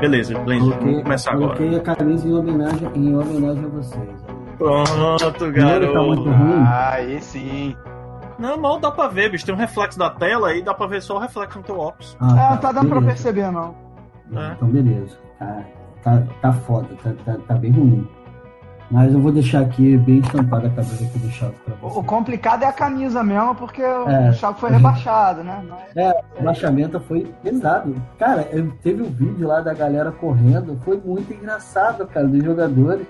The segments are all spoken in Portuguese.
Beleza, Blend, vamos começar agora. Coloquei a camisa em homenagem, em homenagem a vocês. Pronto, Primeiro garoto. tá muito ruim. Ah, aí sim. Não, mal dá pra ver, bicho. Tem um reflexo da tela e dá pra ver só o reflexo no teu óculos. Ah, tá dando pra perceber, não. É. Então, beleza. Tá, tá, tá foda, tá, tá, tá bem ruim. Mas eu vou deixar aqui bem estampada a camisa aqui do Chaco pra O, o você. complicado é a camisa mesmo, porque É. o Chaco foi rebaixado, né? Mas- O baixamento foi pesado. Cara, eu, teve um vídeo lá da galera correndo, foi muito engraçado, cara, dos jogadores.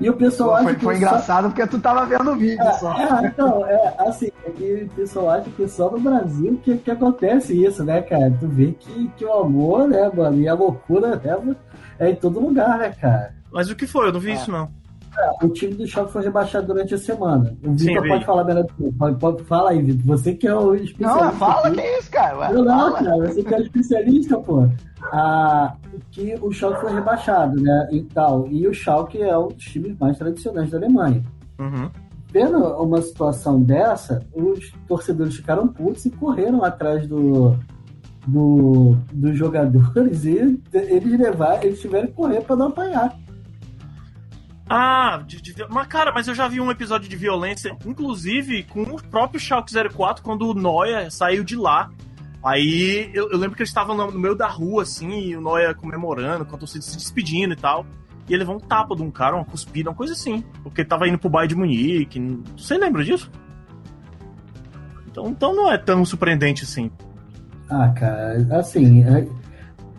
E o pessoal acha foi, que foi só- engraçado porque tu tava vendo o vídeo só. É, então, é, assim, é que o pessoal acha que só no Brasil que, que acontece isso, né, cara? Tu vê que, que o amor, né, mano, e a loucura né, é em todo lugar, né, cara? Mas o que foi? Eu não vi É. isso, não. O time do Choque foi rebaixado durante a semana. O Vitor vi. pode falar melhor do que eu. pode, pode Fala aí, Vitor. Você que é o especialista. Não, fala aqui. que é isso, cara. Não, cara, você que é o especialista, pô. Ah, que o Schalke foi rebaixado, né? E tal. E o Schalke é um dos times mais tradicionais da Alemanha. Uhum. Vendo uma situação dessa, os torcedores ficaram putos e correram atrás do, do, dos jogadores e eles levaram, eles tiveram que correr para não apanhar. Ah, de, de- mas cara, mas eu já vi um episódio de violência, inclusive com o próprio Schalke 04, quando o Noia saiu de lá. Aí eu, eu lembro que eles estavam no, no meio da rua, assim, e o Noia comemorando, com a torcida se despedindo e tal. E ele levou um tapa de um cara, uma cuspida, uma coisa assim. Porque ele tava indo pro Bayern de Munique. Você lembra disso? Então, então não é tão surpreendente assim. Ah, cara, assim, é-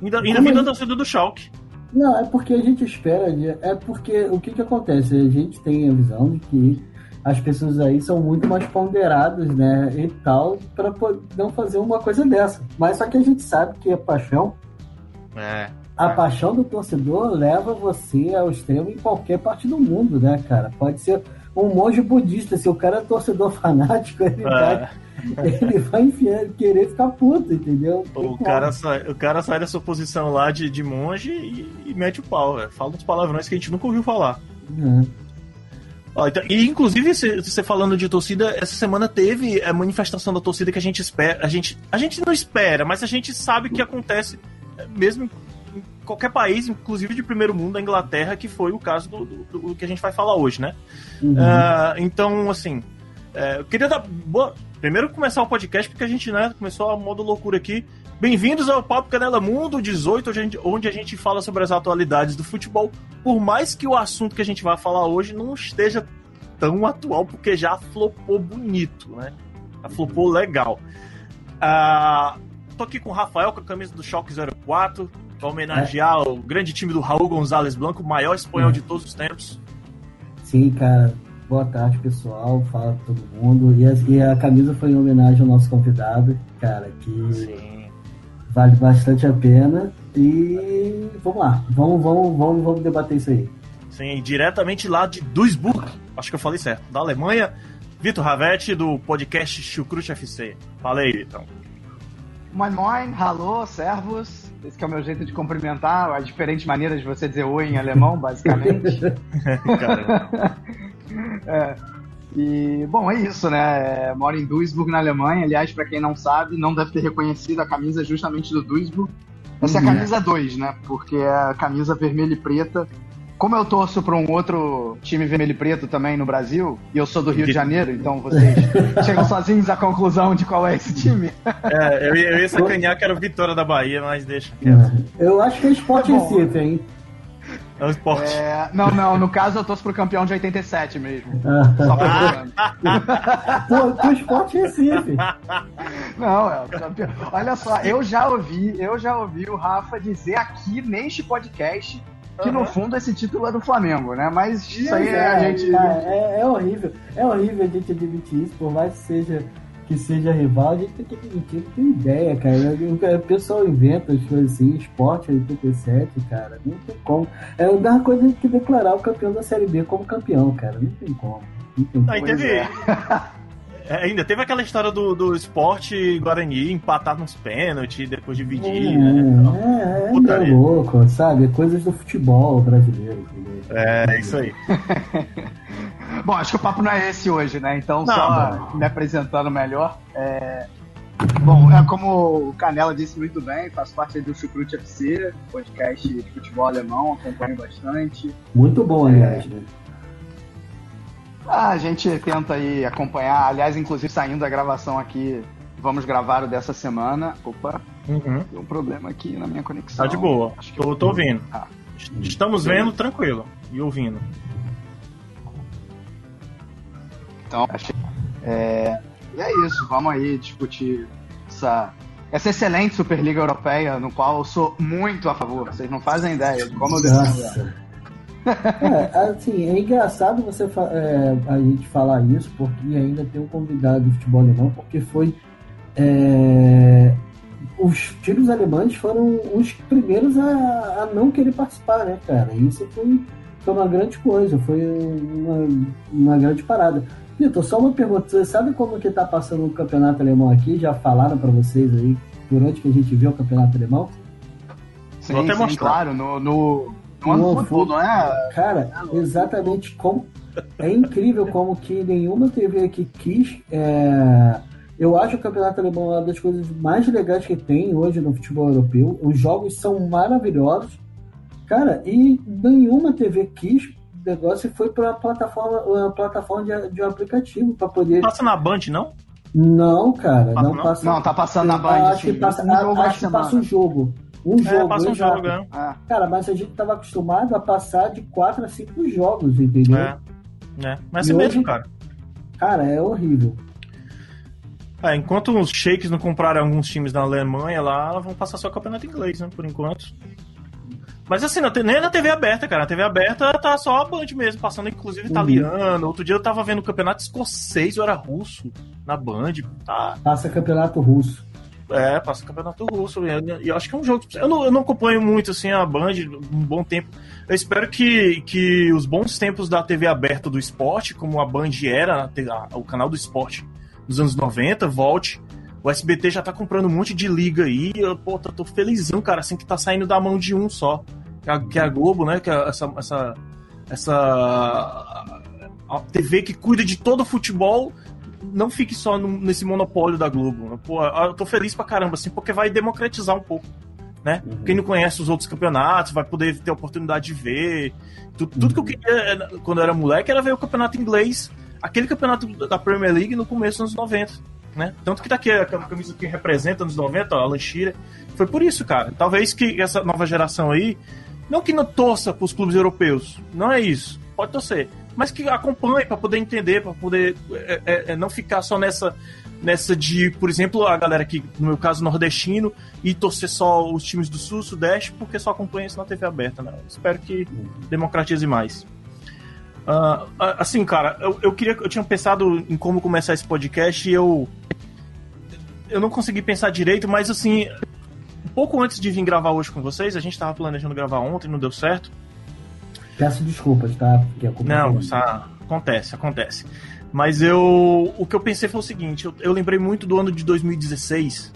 Ainda, ainda Como vindo é- da torcida do Schalke. Não, é porque a gente espera. de- É porque o que, que acontece? A gente tem a visão de que as pessoas aí são muito mais ponderadas, né? E tal, para não fazer uma coisa dessa. Mas só que a gente sabe que a paixão, É. a paixão do torcedor leva você ao extremo em qualquer parte do mundo, né, cara? Pode ser um monge budista, se o cara é torcedor fanático, ele, vai, ele vai enfiar- querer ficar puto, entendeu? O cara, sai, o cara sai da sua posição lá de, de monge e, e mete o pau, velho. Fala uns palavrões que a gente nunca ouviu falar. É. Ó, então- e inclusive, você falando de torcida, essa semana teve a manifestação da torcida que a gente espera. A gente, a gente não espera, mas a gente sabe que acontece é, mesmo em qualquer país, inclusive de primeiro mundo, a Inglaterra, que foi o caso do, do- do que a gente vai falar hoje, né? Uhum. Ah, então, assim, é, eu queria dar. Boa, primeiro começar o podcast, porque a gente né, começou a modo loucura aqui. Bem-vindos ao Papo Canela Mundo 18, onde a, gente, fala sobre as atualidades do futebol. Por mais que o assunto que a gente vai falar hoje não esteja tão atual, porque já flopou bonito, né? Já flopou legal. Ah, tô aqui com o Rafael, com a camisa do Choque 04, pra homenagear o grande time do Raul Gonzalez Blanco, o maior espanhol de todos os tempos. Sim, cara. Boa tarde, pessoal. Fala pra todo mundo. E a, e a camisa foi em homenagem ao nosso convidado, cara, que Sim. vale bastante a pena. E vamos lá, vamos, vamos, vamos, vamos debater isso aí. Sim, diretamente lá de Duisburg, acho que eu falei certo, da Alemanha, Vitor Ravetti, do podcast Chucrute FC. Fala aí, Vitor. Moin moin, hallo, servus. Esse que é o meu jeito de cumprimentar, as diferentes maneiras de você dizer oi em alemão, basicamente. Cara, É. E, bom, é isso, né? É, Moro em Duisburg, na Alemanha. Aliás, pra quem não sabe, não deve ter reconhecido a camisa justamente do Duisburg. Essa é a Uhum. camisa 2, né? Porque é a camisa vermelha e preta. Como eu torço pra um outro time vermelho e preto também no Brasil, e eu sou do Rio de Janeiro, então vocês chegam sozinhos à conclusão de qual é esse time. é, eu, ia- eu ia sacanear que era o Vitória da Bahia, mas deixa quieto. Eu acho que é esporte Tá bom. Recife, hein? É um esporte. É, não, não, no caso eu torço pro campeão de 87 mesmo. Ah, Só pra Pô, pro esporte Recife. Não, é o campeão. Olha só, eu já ouvi, eu já ouvi o Rafa dizer aqui neste podcast que no Aham. fundo esse título é do Flamengo, né? Mas isso aí Mas é, a gente. cara, é, é horrível. É horrível a gente admitir isso, por mais que seja, que seja rival, a gente tem que admitir que tem ideia, cara. O pessoal inventa as coisas assim, esporte 87, cara. Não tem como. É a mesma coisa que declarar o campeão da Série B como campeão, cara. Não tem como. Não tem. Aí teve. é. é, ainda teve aquela história do, do esporte Guarani empatar nos pênaltis, depois dividir, É, né? é, é, é Putaria. louco, sabe? É coisas do futebol brasileiro. entendeu? É, isso aí. Bom, acho que o papo não é esse hoje, né? Então, Não, só me apresentando melhor. é, Bom, é como o Canela disse muito bem, faço parte do Chucrute FC, podcast de futebol alemão, acompanho bastante. Muito bom, aliás, né? Ah, a gente tenta aí acompanhar, aliás, inclusive saindo da gravação aqui, vamos gravar o dessa semana. Opa, Uhum. tem um problema aqui na minha conexão. Tá de boa. Acho que Tô, tô ouvindo. Ah. Estamos vendo tranquilo e ouvindo. Então, achei. É, e é isso, vamos aí discutir essa, essa excelente Superliga Europeia, no qual eu sou muito a favor. Vocês não fazem ideia de como eu defendo. É, assim, é engraçado você é, a gente falar isso, porque ainda tem um convidado do futebol alemão, porque foi. é, os times alemães foram os primeiros a, a não querer participar, né, cara? Isso foi, foi uma grande coisa, foi uma, uma grande parada. Vitor, só uma pergunta: você sabe como que tá passando o campeonato alemão aqui? Já falaram para vocês aí durante que a gente viu o campeonato alemão? Sim, Vou até sim, claro, no, no, no ano No futebol, não é? Cara, exatamente como. É incrível como que nenhuma TV aqui quis. é, Eu acho o campeonato alemão uma das coisas mais legais que tem hoje no futebol europeu. Os jogos são maravilhosos. Cara, e nenhuma TV quis negócio e foi para a plataforma, uma plataforma de, de um aplicativo para poder. Passa na Band, não? Não, cara, Passa não não? passa. Não, tá passando na Band, acho assim, que passa, um jogo na acho que passa um jogo. Um jogo. é, passa um exato. jogo, é. Ah, Cara, mas a gente tava acostumado a passar de 4 a 5 jogos, entendeu? É. é. Mas é E mesmo, cara. Cara, é horrível. É, enquanto os shakes não comprarem alguns times da Alemanha lá, vão passar só o campeonato inglês, né? Por enquanto. Mas assim, nem na TV aberta, cara. Na TV aberta tá só a Band mesmo, passando inclusive italiano. Outro dia eu tava vendo o campeonato escocês, ou era russo, na Band. Tá, Passa campeonato russo. é, passa campeonato russo. E eu, eu acho que é um jogo. Eu não, eu não acompanho muito assim a Band um bom tempo. Eu espero que, que os bons tempos da TV aberta do esporte, como a Band era, o canal do esporte dos anos 90, volte. O SBT já tá comprando um monte de liga aí. Eu, pô, tô, tô felizão, cara, assim que tá saindo da mão de um só. Que é a, que a Globo, né? Que é essa. essa, essa a TV que cuida de todo o futebol não fique só no- nesse monopólio da Globo. Pô, eu tô feliz pra caramba, assim, porque vai democratizar um pouco. Né? Uhum. Quem não conhece os outros campeonatos vai poder ter a oportunidade de ver. Tu- Tudo, que eu queria eh, quando eu era moleque era ver o campeonato inglês, aquele campeonato da Premier League no começo dos anos 90. Né? Tanto que tá aqui aquela camisa que representa anos 90, ó, a Lanchira. Foi por isso, cara. Talvez que essa nova geração aí, não que não torça pros clubes europeus, não é isso. Pode torcer. Mas que acompanhe para poder entender, para poder é, é, é, não ficar só nessa, nessa de, por exemplo, a galera aqui, no meu caso, nordestino, e torcer só os times do Sul, Sudeste, porque só acompanha isso na TV aberta, né? Espero que democratize mais. Ah, assim, cara, eu, eu queria. Eu tinha pensado em como começar esse podcast e eu. Eu não consegui pensar direito, mas assim. Um pouco antes de vir gravar hoje com vocês, a gente tava planejando gravar ontem, não deu certo. Peço desculpas, tá? Não, isso acontece, acontece. Mas eu. O que eu pensei foi o seguinte: eu, eu lembrei muito do ano de 2016.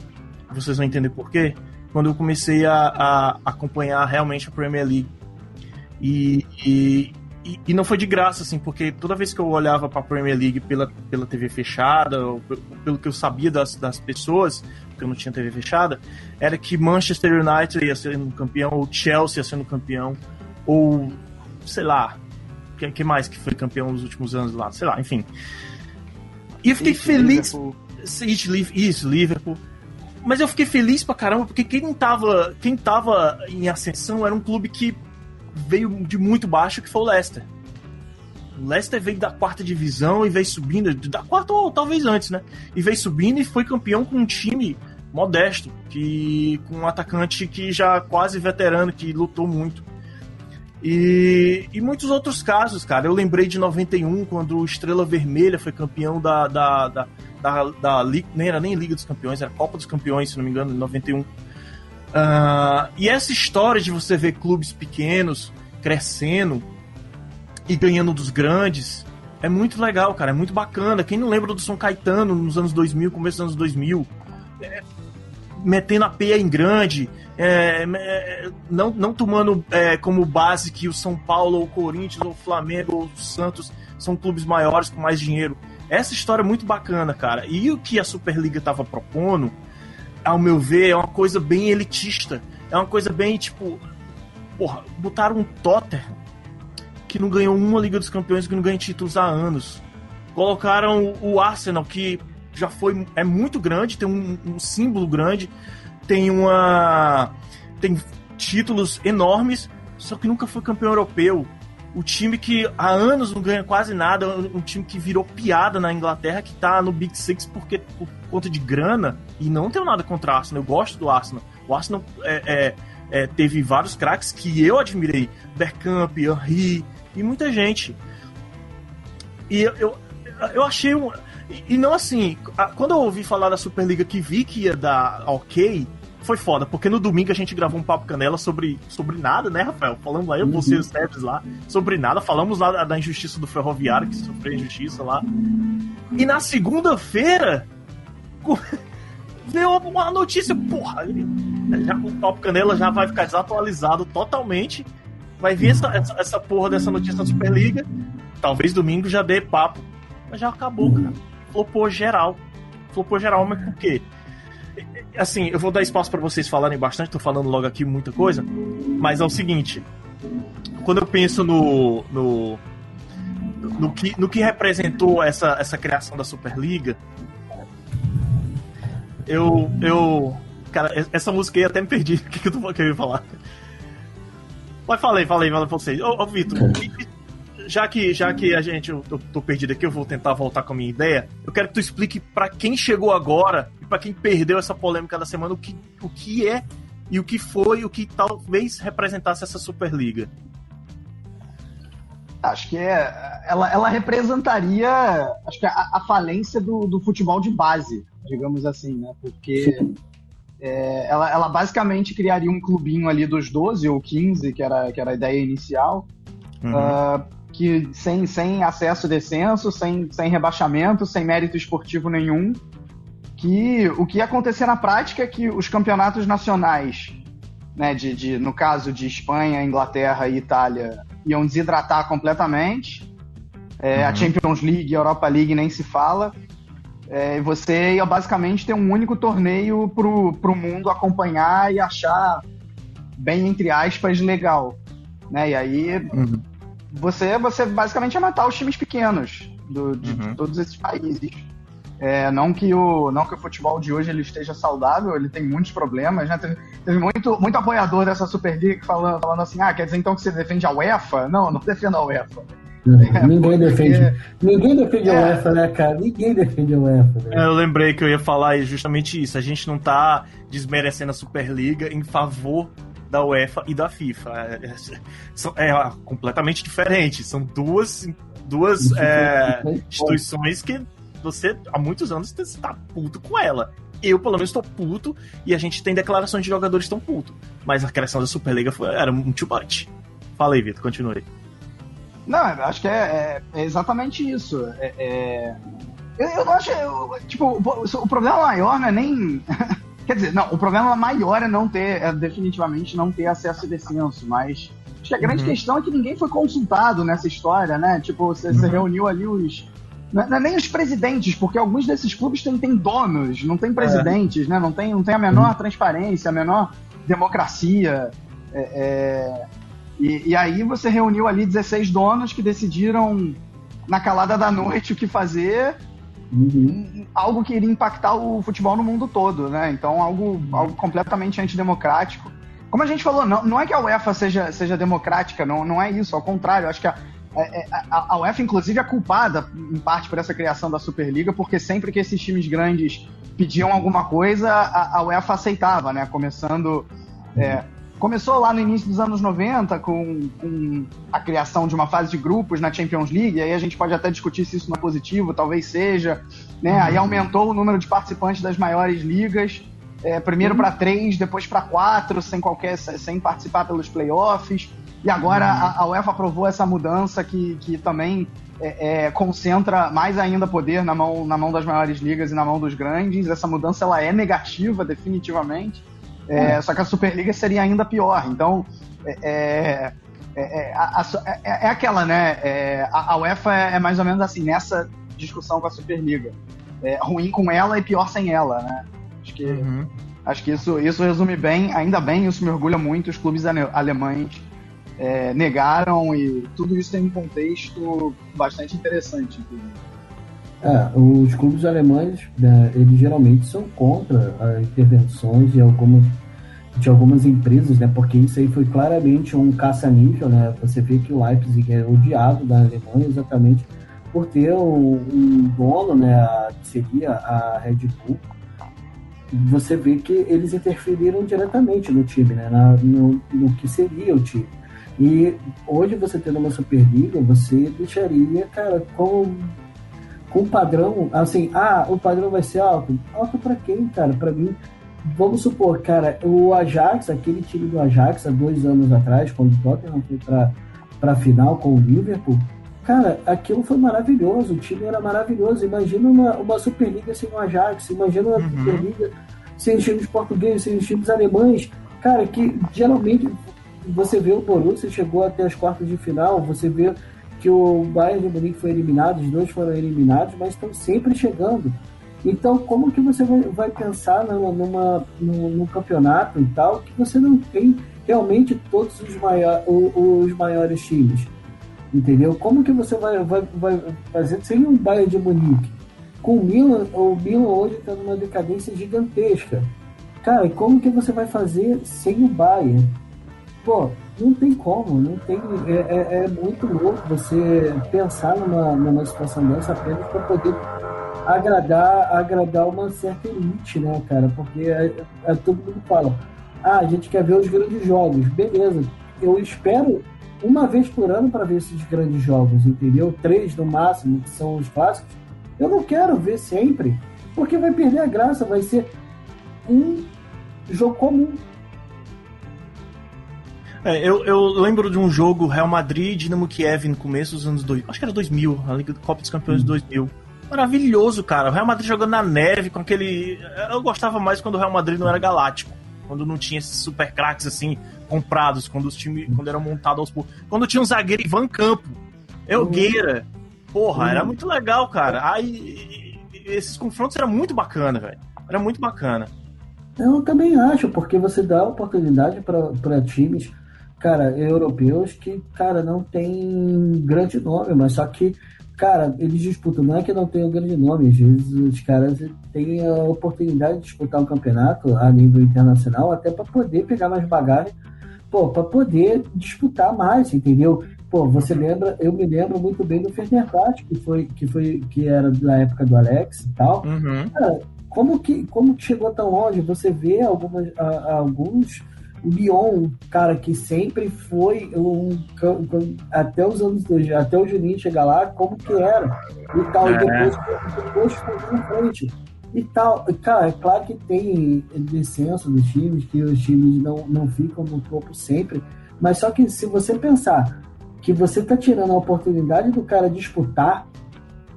Vocês vão entender por quê. Quando eu comecei a, a acompanhar realmente a Premier League. E, e, e- e não foi de graça, assim, porque toda vez que eu olhava pra Premier League pela, pela TV fechada, ou pe- pelo que eu sabia das, das pessoas, porque eu não tinha TV fechada, era que Manchester United ia um campeão, ou Chelsea ia um campeão, ou sei lá, quem que mais que foi campeão nos últimos anos lá? Sei lá, enfim. E eu fiquei feliz. Liverpool. Isso, Liverpool. Mas eu fiquei feliz pra caramba, porque quem tava, quem tava em ascensão era um clube que veio de muito baixo, que foi o Leicester. O Leicester veio da quarta divisão e veio subindo, da quarta ou talvez antes, né? E veio subindo e foi campeão com um time modesto, que com um atacante que já quase veterano, que lutou muito. E, e muitos outros casos, cara. Eu lembrei de 91, quando o Estrela Vermelha foi campeão da, da, da, da, da Liga, nem era nem Liga dos Campeões, era Copa dos Campeões, se não me engano, em 91. Ah, e essa história de você ver clubes pequenos crescendo e ganhando dos grandes é muito legal, cara. É muito bacana. Quem não lembra do São Caetano nos anos 2000, começo dos anos 2000, é, metendo a peia em grande, é, é, não, não tomando é, como base que o São Paulo, ou o Corinthians, ou o Flamengo, ou o Santos são clubes maiores com mais dinheiro. Essa história é muito bacana, cara. E o que a Superliga tava propondo, ao meu ver, é uma coisa bem elitista. É uma coisa bem, tipo. Porra, botaram um Tottenham que não ganhou uma Liga dos Campeões, que não ganha títulos há anos. Colocaram o Arsenal, que já foi. é muito grande, tem um, um símbolo grande, tem uma. tem títulos enormes, só que nunca foi campeão europeu. O time que há anos não ganha quase nada, um time que virou piada na Inglaterra, que tá no Big Six porque, por conta de grana, e não tenho nada contra o Arsenal, eu gosto do Arsenal. O Arsenal é, é, é, teve vários craques que eu admirei, Bergkamp, Henry e muita gente. E eu, eu, eu achei um. E não assim, quando eu ouvi falar da Superliga que vi que ia dar ok, foi foda, porque no domingo a gente gravou um papo canela sobre, sobre nada, né, Rafael? Falamos lá, eu, uhum. você e os Teves lá, sobre nada. Falamos lá da injustiça do ferroviário, que sofreu injustiça lá. E na segunda-feira, veio uma notícia, porra, já o Papo Canela já vai ficar desatualizado totalmente. Vai vir essa, essa, essa porra dessa notícia da Superliga. Talvez domingo já dê papo. Mas já acabou, cara. Flopou geral. Flopou geral, mas por quê? Assim, eu vou dar espaço para vocês falarem bastante, tô falando logo aqui muita coisa, mas é o seguinte, quando eu penso no no, no que, no que representou essa, essa criação da Superliga, eu eu cara, essa música aí até me perdi, o que, que eu, tô, que eu ia falar? Mas falei, falei, falei pra vocês. Ô, ô Vitor, já que, já que a gente, eu, eu tô perdido aqui, eu vou tentar voltar com a minha ideia. Eu quero que tu explique para quem chegou agora e para quem perdeu essa polêmica da semana o que, o que é e o que foi, o que talvez representasse essa Superliga. Acho que é, ela, ela representaria acho que a, a falência do, do futebol de base, digamos assim, né? Porque é, ela, ela basicamente criaria um clubinho ali dos 12 ou 15, que era, que era a ideia inicial, uhum. uh, que sem, sem acesso descenso, sem, sem rebaixamento, sem mérito esportivo nenhum, que o que ia acontecer na prática é que os campeonatos nacionais, né, de, de, no caso de Espanha, Inglaterra e Itália, iam desidratar completamente. É, uhum. A Champions League, a Europa League nem se fala. É, você ia basicamente ter um único torneio pro, pro mundo acompanhar e achar bem, entre aspas, legal. Né? E aí uhum você, você basicamente ia matar os times pequenos do, de, uhum. de todos esses países. É, não, que o, não que o futebol de hoje ele esteja saudável, ele tem muitos problemas, né? Teve, teve muito, muito apoiador dessa Superliga falando, falando assim, ah, quer dizer então que você defende a UEFA? Não, não defendo a UEFA. É, ninguém defende. Ninguém defende é. a UEFA, né, cara? Ninguém defende a UEFA. Né? Eu lembrei que eu ia falar justamente isso. A gente não tá desmerecendo a Superliga em favor da UEFA e da FIFA. É, é, é completamente diferente. São duas, duas é, instituições que você, há muitos anos, está puto com ela. Eu, pelo menos, estou puto e a gente tem declarações de jogadores que estão puto. Mas a criação da Superliga foi, era um too much. Fala aí, Vitor, continue. Não, acho que é, é, é exatamente isso. É, é, eu, eu não acho. Eu, tipo, o, o, problema maior não é nem. Quer dizer, não, o problema maior é não ter, é definitivamente não ter acesso e descenso, mas acho que a grande uhum. questão é que ninguém foi consultado nessa história, né? Tipo, você, uhum. você reuniu ali os. Não é, nem os presidentes, porque alguns desses clubes têm, têm donos, não tem presidentes, é. né? Não tem, não tem a menor uhum. transparência, a menor democracia. É, é, e, e aí você reuniu ali 16 donos que decidiram na calada da noite o que fazer Uhum. Algo que iria impactar o futebol no mundo todo, né? Então, algo, algo completamente antidemocrático. Como a gente falou, não, não é que a UEFA seja, seja democrática, não, não é isso, ao contrário, acho que a, a, a, UEFA, inclusive, é culpada, em parte, por essa criação da Superliga, porque sempre que esses times grandes pediam alguma coisa, a, a UEFA aceitava, né? Começando. É, Começou lá no início dos anos 90 com, com, a criação de uma fase de grupos na Champions League, aí a gente pode até discutir se isso não é positivo, talvez seja. Né? Aí aumentou o número de participantes das maiores ligas, é, primeiro para três, depois para quatro, sem qualquer, sem participar pelos playoffs. E agora a, a UEFA aprovou essa mudança que, que também é, é, concentra mais ainda poder na mão, na mão das maiores ligas e na mão dos grandes. Essa mudança ela é negativa, definitivamente. É, só que a Superliga seria ainda pior. Então, é, é, é, a, a, é aquela, né? a, a UEFA é, mais ou menos assim, nessa discussão com a Superliga. É, ruim com ela e pior sem ela, né? Acho que, uhum. acho que isso, isso resume bem, ainda bem, isso me orgulha muito, os clubes alemães é, negaram e tudo isso tem um contexto bastante interessante. É, os clubes alemães, né, eles geralmente são contra as intervenções de algumas, de algumas empresas, né, porque isso aí foi claramente um caça-níquel, né, você vê que o Leipzig é odiado da Alemanha exatamente por ter um, um dono, né, que seria a Red Bull, você vê que eles interferiram diretamente no time, né, na, no, no que seria o time. E hoje você tendo uma Superliga, você deixaria, cara, com com padrão, assim, ah, o padrão vai ser alto. Alto para quem, cara? Para mim, vamos supor, cara, o Ajax, aquele time do Ajax há dois anos atrás, quando o Tottenham foi para para final com o Liverpool, cara, aquilo foi maravilhoso, o time era maravilhoso. Imagina uma, uma Superliga sem o Ajax, imagina uma uhum. Superliga sem os times portugueses, sem os times alemães, cara, que geralmente você vê o Borussia chegou até as quartas de final, você vê que o Bayern de Munique foi eliminado, os dois foram eliminados, mas estão sempre chegando. Então, como que você vai, pensar numa, numa, num, num, campeonato e tal que você não tem realmente todos os, maior, os, os maiores times? Entendeu? Como que você vai, vai, vai fazer sem um Bayern de Munique? Com o Milan, o Milan hoje está numa decadência gigantesca. Cara, como que você vai fazer sem o Bayern? Pô, não tem como, não tem. É, é, é muito louco você pensar numa, numa situação dessa apenas para poder agradar, agradar uma certa elite, né, cara? Porque é, é, todo mundo fala, ah, a gente quer ver os grandes jogos, beleza. Eu espero uma vez por ano para ver esses grandes jogos, entendeu? Três no máximo, que são os clássicos. Eu não quero ver sempre, porque vai perder a graça, vai ser um jogo comum, é, eu, eu lembro de um jogo Real Madrid e Dinamo Kiev no começo dos anos 2000. Acho que era 2000, a Liga Copa dos Campeões de 2000. Maravilhoso, cara. O Real Madrid jogando na neve com aquele. Eu gostava mais quando o Real Madrid não era galáctico. Quando não tinha esses super craques assim, comprados, quando os times. Quando eram montados aos poucos. Quando tinha um zagueiro Ivan Campo, Elgueira. Porra, era muito legal, cara. Aí. Esses confrontos eram muito bacana, velho. Era muito bacana. Eu também acho, porque você dá oportunidade para times cara, europeus que, cara, não tem grande nome, mas só que, cara, eles disputam, não é que não tem um grande nome, às vezes os caras têm a oportunidade de disputar um campeonato a nível internacional até para poder pegar mais bagagem, pô, para poder disputar mais, entendeu? Pô, você lembra, eu me lembro muito bem do Fenerbahçe, que foi, que foi, que era da época do Alex e tal. Uhum. Cara, como que, como que chegou tão longe? Você vê algumas, a, alguns o Lyon, cara, que sempre foi um, até os anos até o Juninho chegar lá, como que era e tal, é. e depois, depois foi na frente e tal. Cara, é claro que tem descenso dos times, que os times não, não ficam no topo sempre, mas só que se você pensar que você tá tirando a oportunidade do cara disputar,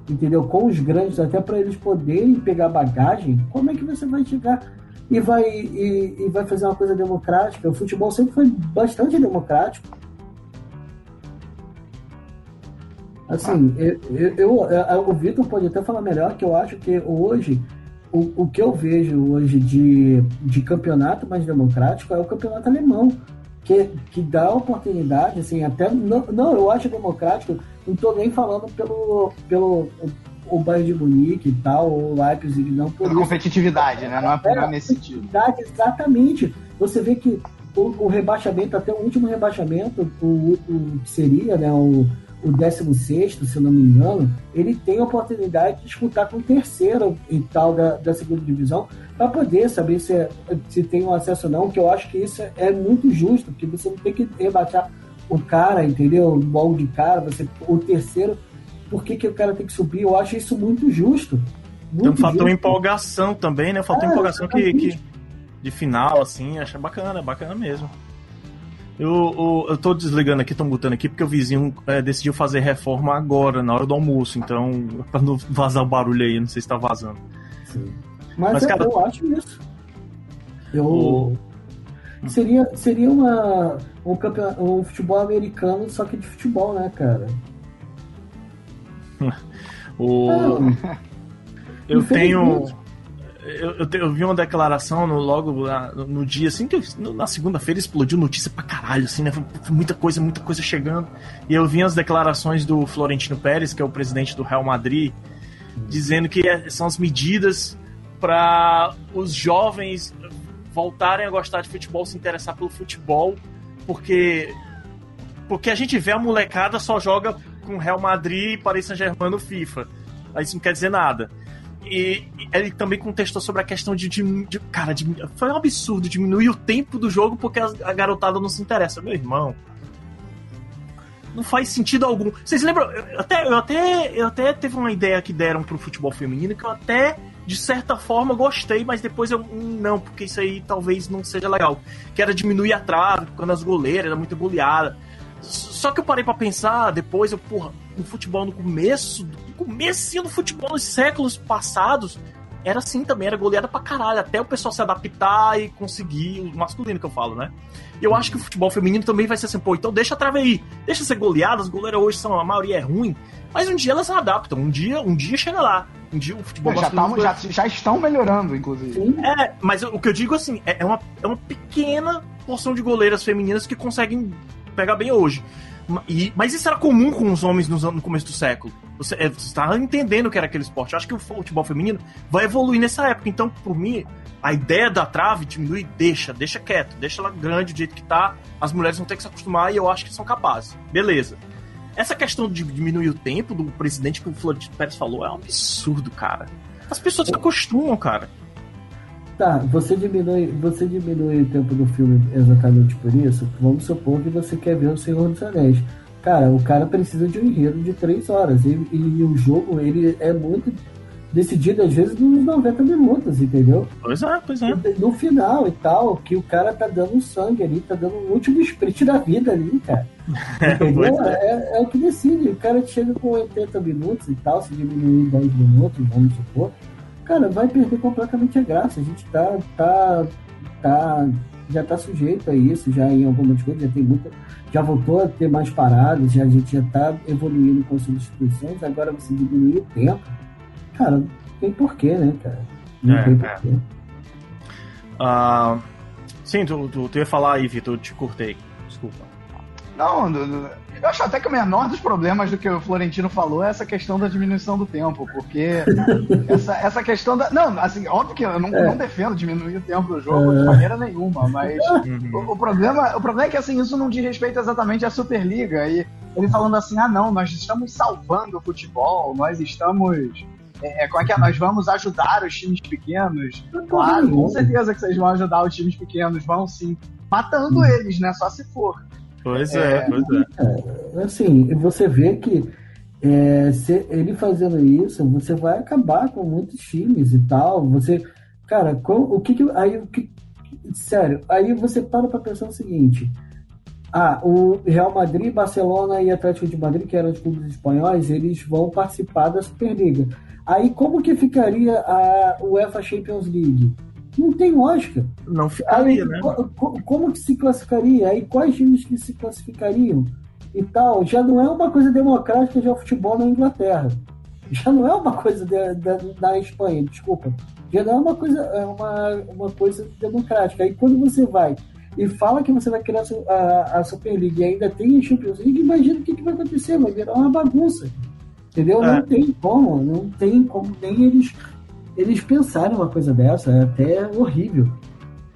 entendeu? Com os grandes, até para eles poderem pegar bagagem, como é que você vai chegar e vai, e, e, vai fazer uma coisa democrática. O futebol sempre foi bastante democrático. Assim, eu, eu, eu o Vitor pode até falar melhor, que eu acho que hoje, o, o que eu vejo hoje de, de campeonato mais democrático é o campeonato alemão, que, que dá oportunidade, assim, até. Não, não eu acho democrático, não estou nem falando pelo, pelo o Bayern de Munique e tal, o Leipzig, não por isso. competitividade, né? Não é, é nesse sentido. Exatamente. Você vê que o, o, rebaixamento, até o último rebaixamento, o, o que seria né, o, o 16, se eu não me engano, ele tem a oportunidade de disputar com o terceiro e tal da, da segunda divisão para poder saber se, se tem um acesso ou não, que eu acho que isso é muito justo, porque você não tem que rebaixar o cara, entendeu? O molde de cara, você, o terceiro por que, que o cara tem que subir. Eu acho isso muito justo. Muito tem um fator justo. empolgação também, né? Faltou é, empolgação que, que, de final, assim, acho bacana, bacana mesmo. Eu, eu, eu tô desligando aqui, tô mutando aqui, porque o vizinho é, decidiu fazer reforma agora, na hora do almoço, então, pra não vazar o barulho aí, não sei se tá vazando. Sim. Mas, Mas cara, eu acho isso. Eu. O... Seria, seria uma, um, campeon... um futebol americano, só que de futebol, né, cara? O... Eu tenho. Eu, eu, eu, vi uma declaração no, logo na, no dia, assim, que eu, na segunda-feira explodiu notícia pra caralho, assim, né? Foi muita coisa, muita coisa chegando. E eu vi as declarações do Florentino Pérez, que é o presidente do Real Madrid, dizendo que é, são as medidas para os jovens voltarem a gostar de futebol, se interessar pelo futebol, porque porque a gente vê a molecada só joga com Real Madrid, Paris Saint-Germain no FIFA. Aí isso não quer dizer nada. E ele também contestou sobre a questão de, de, de, Cara, de, foi um absurdo diminuir o tempo do jogo porque a, a, garotada não se interessa. Meu irmão. Não faz sentido algum. Vocês lembram? Eu até, eu até, eu até teve uma ideia que deram pro futebol feminino que eu até, de certa forma, gostei, mas depois eu. Não, porque isso aí talvez não seja legal. Que era diminuir a trave, quando as goleiras era muito goleada. Só que eu parei para pensar depois, eu, porra, no futebol no começo, no começo do futebol nos séculos passados, era assim também, era goleada pra caralho, até o pessoal se adaptar e conseguir, o masculino que eu falo, né? E eu acho que o futebol feminino também vai ser assim, pô, então deixa a trave aí, deixa ser goleada, as goleiras hoje são, a maioria é ruim, mas um dia elas se adaptam, um dia, um dia chega lá. Um dia o futebol já, masculino... já, já, estão melhorando, inclusive. É, mas o que eu digo assim, é, é uma, é uma pequena porção de goleiras femininas que conseguem pegar bem hoje. E, mas isso era comum com os homens no, no começo do século. Você é, estava entendendo que era aquele esporte. Eu acho que o futebol feminino vai evoluir nessa época. Então, por mim, a ideia da trave diminuir, deixa, deixa quieto, deixa ela grande do jeito que tá. As mulheres vão ter que se acostumar e eu acho que são capazes. Beleza. Essa questão de diminuir o tempo do presidente que o Florentino Pérez falou é um absurdo, cara. As pessoas se acostumam, cara. Tá, você diminui, você diminui o tempo do filme exatamente por isso? Vamos supor que você quer ver o Senhor dos Anéis. Cara, o cara precisa de um enredo de três horas. E, e o jogo, ele é muito decidido, às vezes, nos 90 minutos, entendeu? Pois é, pois é. No final e tal, que o cara tá dando sangue ali, tá dando o último sprint da vida ali, cara. Entendeu? É. É, é. o que decide. O cara chega com 80 minutos e tal, se diminuir 10 minutos, vamos supor cara, vai perder completamente a graça. A gente tá, tá, tá, já tá sujeito a isso, já em algumas coisas, já tem muita, já voltou a ter mais paradas, já, a gente já tá evoluindo com substituições, agora você diminuir o tempo, cara, não tem porquê, né, cara? Não é, tem é. porquê. É. Uh, sim, tu, tu, tu ia falar aí, Vitor, eu te cortei. Desculpa. Não, eu acho até que o menor dos problemas do que o Florentino falou é essa questão da diminuição do tempo, porque essa, essa questão da. Não, assim, óbvio que eu não, é. não defendo diminuir o tempo do jogo de é. maneira nenhuma, mas uhum. o, o, problema, o problema é que assim, isso não diz respeito exatamente à Superliga. E ele falando assim, ah não, nós estamos salvando o futebol, nós estamos. É, como é que é? Nós vamos ajudar os times pequenos. Claro, com certeza que vocês vão ajudar os times pequenos, vão sim. Matando eles, né? Só se for. Pois é, é pois é. Assim, você vê que é, se, ele fazendo isso, você vai acabar com muitos times e tal. Você, cara, com, o que, que aí o que, sério, aí você para para pensar o seguinte: ah, o Real Madrid, Barcelona e Atlético de Madrid, que eram os clubes espanhóis, eles vão participar da Superliga. Aí como que ficaria a UEFA Champions League? Não tem lógica. Não ficaria, Aí, né? Co como que se classificaria? Aí quais times que se classificariam? E tal. Já não é uma coisa democrática já o futebol na Inglaterra. Já não é uma coisa de, de, da Espanha, desculpa. Já não é uma coisa, é uma, uma coisa democrática. Aí quando você vai e fala que você vai criar a, a Superliga e ainda tem a Champions League, imagina o que, que vai acontecer, vai virar uma bagunça. Entendeu? É. Não tem como, não tem como nem eles eles pensarem uma coisa dessa, é até horrível.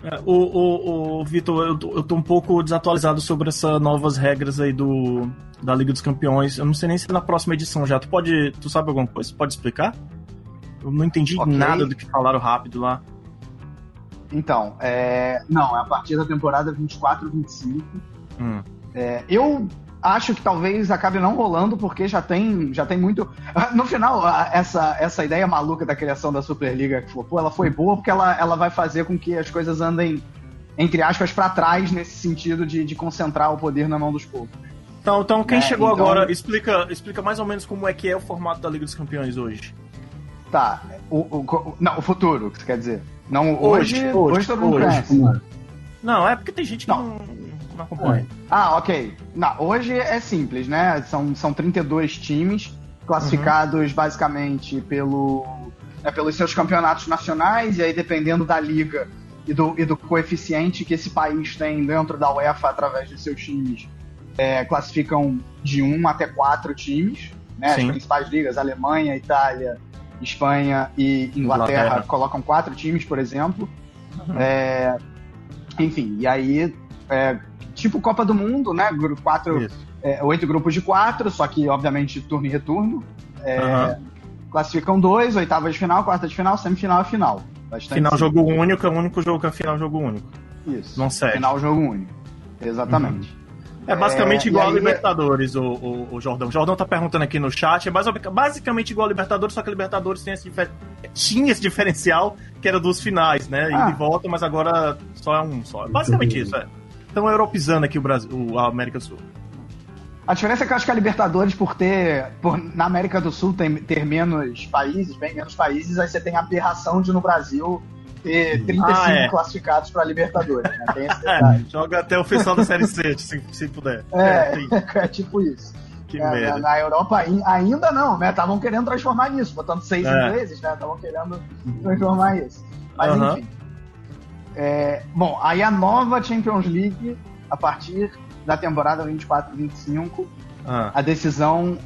É, o, o, o Vitor, eu, eu tô um pouco desatualizado sobre essas novas regras aí do, da Liga dos Campeões. Eu não sei nem se é na próxima edição já. Tu pode. Tu sabe alguma coisa? Pode explicar? Eu não entendi okay. nada do que falaram rápido lá. Então, é... não, é a partir da temporada 24 25. Hum. É, eu acho que talvez acabe não rolando, porque já tem, já tem muito. No final, essa, essa ideia maluca da criação da Superliga que pô, ela foi boa porque ela, ela vai fazer com que as coisas andem, entre aspas, para trás nesse sentido de, de concentrar o poder na mão dos poucos. Então, então quem é, chegou então... agora, explica, explica mais ou menos como é que é o formato da Liga dos Campeões hoje. Tá, o, o, não, o futuro, que você quer dizer. Não, hoje, hoje, hoje, hoje todo mundo hoje, conhece. Não, é porque tem gente que não, não não acompanho. Ah, ok. Não, hoje é simples, né? São, são 32 times. classificados uhum. basicamente pelo, né, pelos seus campeonatos nacionais, e aí dependendo da liga e do, e do coeficiente que esse país tem dentro da UEFA através de seus times, é, classificam de um até quatro times, né? As principais ligas, Alemanha, Itália, Espanha e Inglaterra, Inglaterra. colocam quatro times, por exemplo. Uhum. É, enfim, e aí, é, tipo Copa do Mundo, né? Quatro, é, oito grupos de quatro, só que, obviamente, turno e retorno. Uhum. Classificam dois, oitava de final, quarta de final, semifinal e final. Bastante final jogo único, é o único jogo que é final jogo único. Isso. Não serve. Final jogo único. Exatamente. Uhum. É basicamente é, igual a Libertadores, o, o, o, Jordão. O Jordão tá perguntando aqui no chat. É basicamente igual a Libertadores, só que a Libertadores tem esse tinha esse diferencial que era dos finais, né? Ah. E de volta, mas agora só é um só. Basicamente isso, é. Estão europeizando aqui o Brasil, a América do Sul. A diferença é que eu acho que a Libertadores, por ter. Por, na América do Sul tem, ter menos países, bem menos países, aí você tem a aberração de no Brasil ter 35 ah, é. classificados para Libertadores. Né? Tem esse é, joga até o final da Série C, se, se puder. É, é, é tipo isso. Que é, merda. Na, Europa ainda não, né? Estavam querendo transformar nisso, botando seis é. ingleses, né? Estavam querendo transformar isso. Mas enfim. É, bom, aí a nova Champions League, a partir da temporada 24-25, ah. a decisão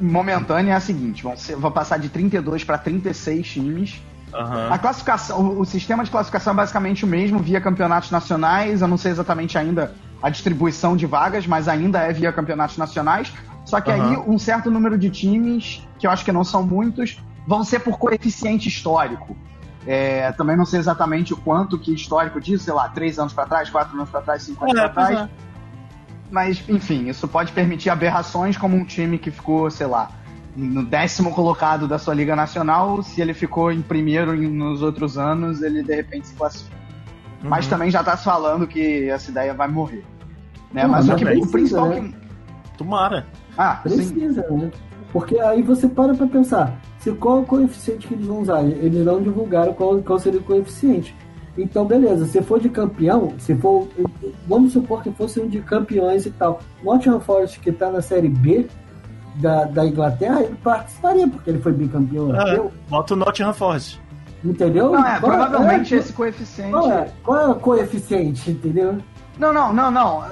momentânea é a seguinte: vão, ser, vão passar de 32 para 36 times Uhum. A classificação, o, o, sistema de classificação é basicamente o mesmo via campeonatos nacionais. Eu não sei exatamente ainda a distribuição de vagas, mas ainda é via campeonatos nacionais. Só que uhum. aí um certo número de times, que eu acho que não são muitos, vão ser por coeficiente histórico. É, também não sei exatamente o quanto que histórico disso, sei lá, três anos para trás, quatro anos para trás, cinco anos é, para trás. É. Mas, enfim, isso pode permitir aberrações como um time que ficou, sei lá, no décimo colocado da sua Liga Nacional, se ele ficou em primeiro nos outros anos, ele de repente se classifica. Uhum. Mas também já está se falando que essa ideia vai morrer. Né? Mas o, que, precisa, o principal né? que. Tomara. Ah, precisa, sim. né? Porque aí você para pra pensar, se qual o coeficiente que eles vão usar? Eles não divulgaram qual, qual seria o coeficiente. Então, beleza, se for de campeão, se for. Vamos supor que fosse um de campeões e tal. Nottingham Forest, que está na série B, da, da Inglaterra, ele participaria, porque ele foi bicampeão é, Bota o Nottingham Forest. Entendeu? Não, é, qual, provavelmente é, esse coeficiente. Qual é, qual é o coeficiente, entendeu? Não, não, não, não.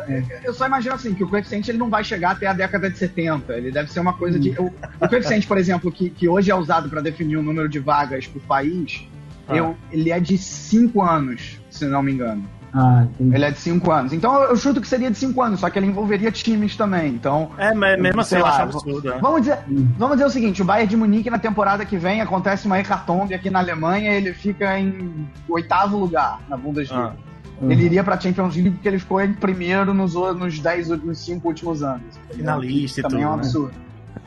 Eu só imagino assim, que o coeficiente ele não vai chegar até a década de 70. Ele deve ser uma coisa de. O, o coeficiente, por exemplo, que, que hoje é usado para definir o número de vagas por país, ah. eu, ele é de 5 anos, se não me engano. Ah, ele é de 5 anos. Então eu chuto que seria de 5 anos, só que ele envolveria times também. Então. É, mas mesmo assim eu acho absurdo. Né? Vamos, dizer, vamos dizer o seguinte: o Bayern de Munique na temporada que vem acontece uma hecatombe aqui na Alemanha ele fica em oitavo lugar na Bundesliga. Ah. Uhum. Ele iria pra Champions League porque ele ficou em primeiro nos, nos 10, nos 5 últimos anos. Finalista e tudo. Também é um né? absurdo.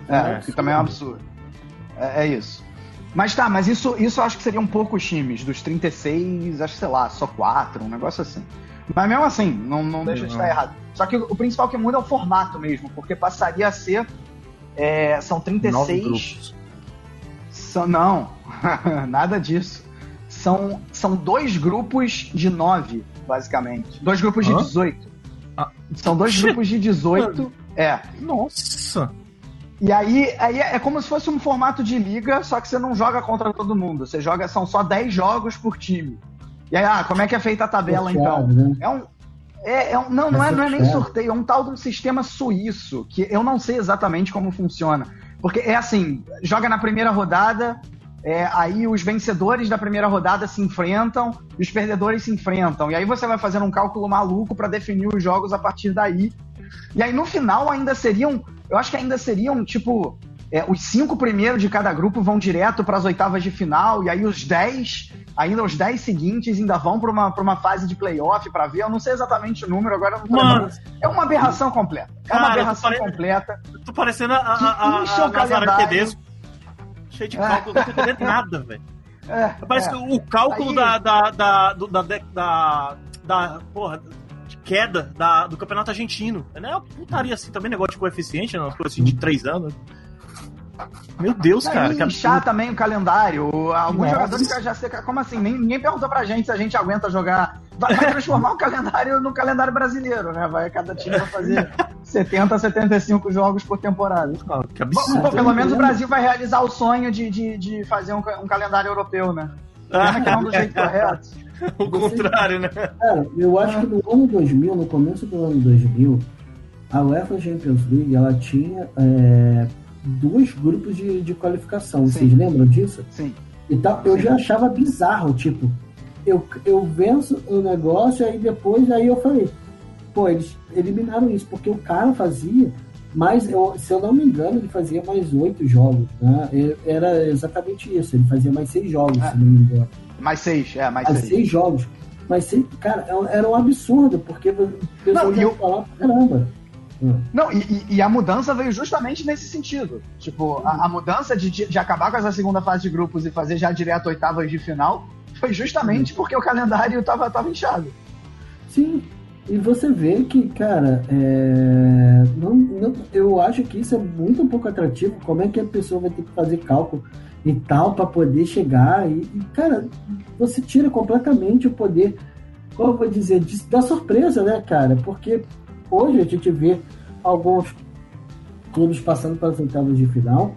Né? É, é, que também é um absurdo. É, é isso. Mas tá, mas isso, isso eu acho que seriam poucos times. Dos 36, acho que sei lá, só quatro, um negócio assim. Mas mesmo assim, não, não deixa de estar errado. Só que o, o principal que muda é o formato mesmo, porque passaria a ser. É, são 36. São, não, nada disso. São, são dois grupos de nove, basicamente. Dois grupos Hã? de 18. Ah. São dois grupos de 18. É. Nossa! E aí, aí é como se fosse um formato de liga, só que você não joga contra todo mundo. Você joga, são só 10 jogos por time. E aí, ah, como é que é feita a tabela então? Né? É um. É, é um, não, não é, não é nem sorteio, é um tal de um sistema suíço, que eu não sei exatamente como funciona. Porque é assim, joga na primeira rodada, é, aí os vencedores da primeira rodada se enfrentam e os perdedores se enfrentam. E aí você vai fazendo um cálculo maluco para definir os jogos a partir daí. E aí no final ainda seriam eu acho que ainda seriam, tipo, é, os cinco primeiros de cada grupo vão direto para as oitavas de final, e aí os dez, ainda os dez seguintes ainda vão para uma, uma fase de playoff para ver. Eu não sei exatamente o número, agora não Mano, É uma aberração completa. É cara, uma aberração pare... completa. Tô parecendo a, a, a, a Nazaré Tedesco. Cheio de cálculo, não tô entendendo nada, velho. É, Parece é. que o cálculo aí... da, da, da, da, da, da, porra, queda da, do campeonato argentino. Não é uma putaria assim também, negócio de coeficiente, não, coisa assim de três anos. Meu Deus, cara. E inchar também o calendário. Alguns Nossa. jogadores já sei. Como assim? Nem, ninguém perguntou pra gente se a gente aguenta jogar. Vai, vai transformar o calendário no calendário brasileiro, né? Vai, cada time vai fazer 70 a 75 jogos por temporada. que absurdo. Pô, pelo menos o Brasil vai realizar o sonho de, de, de fazer um, um calendário europeu, né? Que não do jeito correto. o contrário, né? Cara, eu acho que no ano 2000, no começo do ano 2000, a UEFA Champions League, ela tinha é, dois grupos de, de qualificação. Sim. Vocês lembram disso? Sim. E tal, eu já achava bizarro, tipo, eu, eu venço o negócio, aí depois aí eu falei, pô, eles eliminaram isso, porque o cara fazia mais, eu, se eu não me engano, ele fazia mais oito jogos, né? Era exatamente isso, ele fazia mais seis jogos, É. se não me engano. Mais seis, é, mais Mais seis. seis jogos. Mas seis, cara, era um absurdo, porque o pessoal Não, ia eu- falar pra caramba. Hum. Não, e, e- a mudança veio justamente nesse sentido. Tipo, a, a mudança de, de acabar com essa segunda fase de grupos e fazer já direto oitavas de final foi justamente porque o calendário tava, tava inchado. Sim, e você vê que, cara, é, não, não- eu acho que isso é muito pouco atrativo. Como é que a pessoa vai ter que fazer cálculo e tal para poder chegar? E, e, cara, você tira completamente o poder, como eu vou dizer, de- da surpresa, né, cara? Porque hoje a gente vê alguns clubes passando para as oitavas de final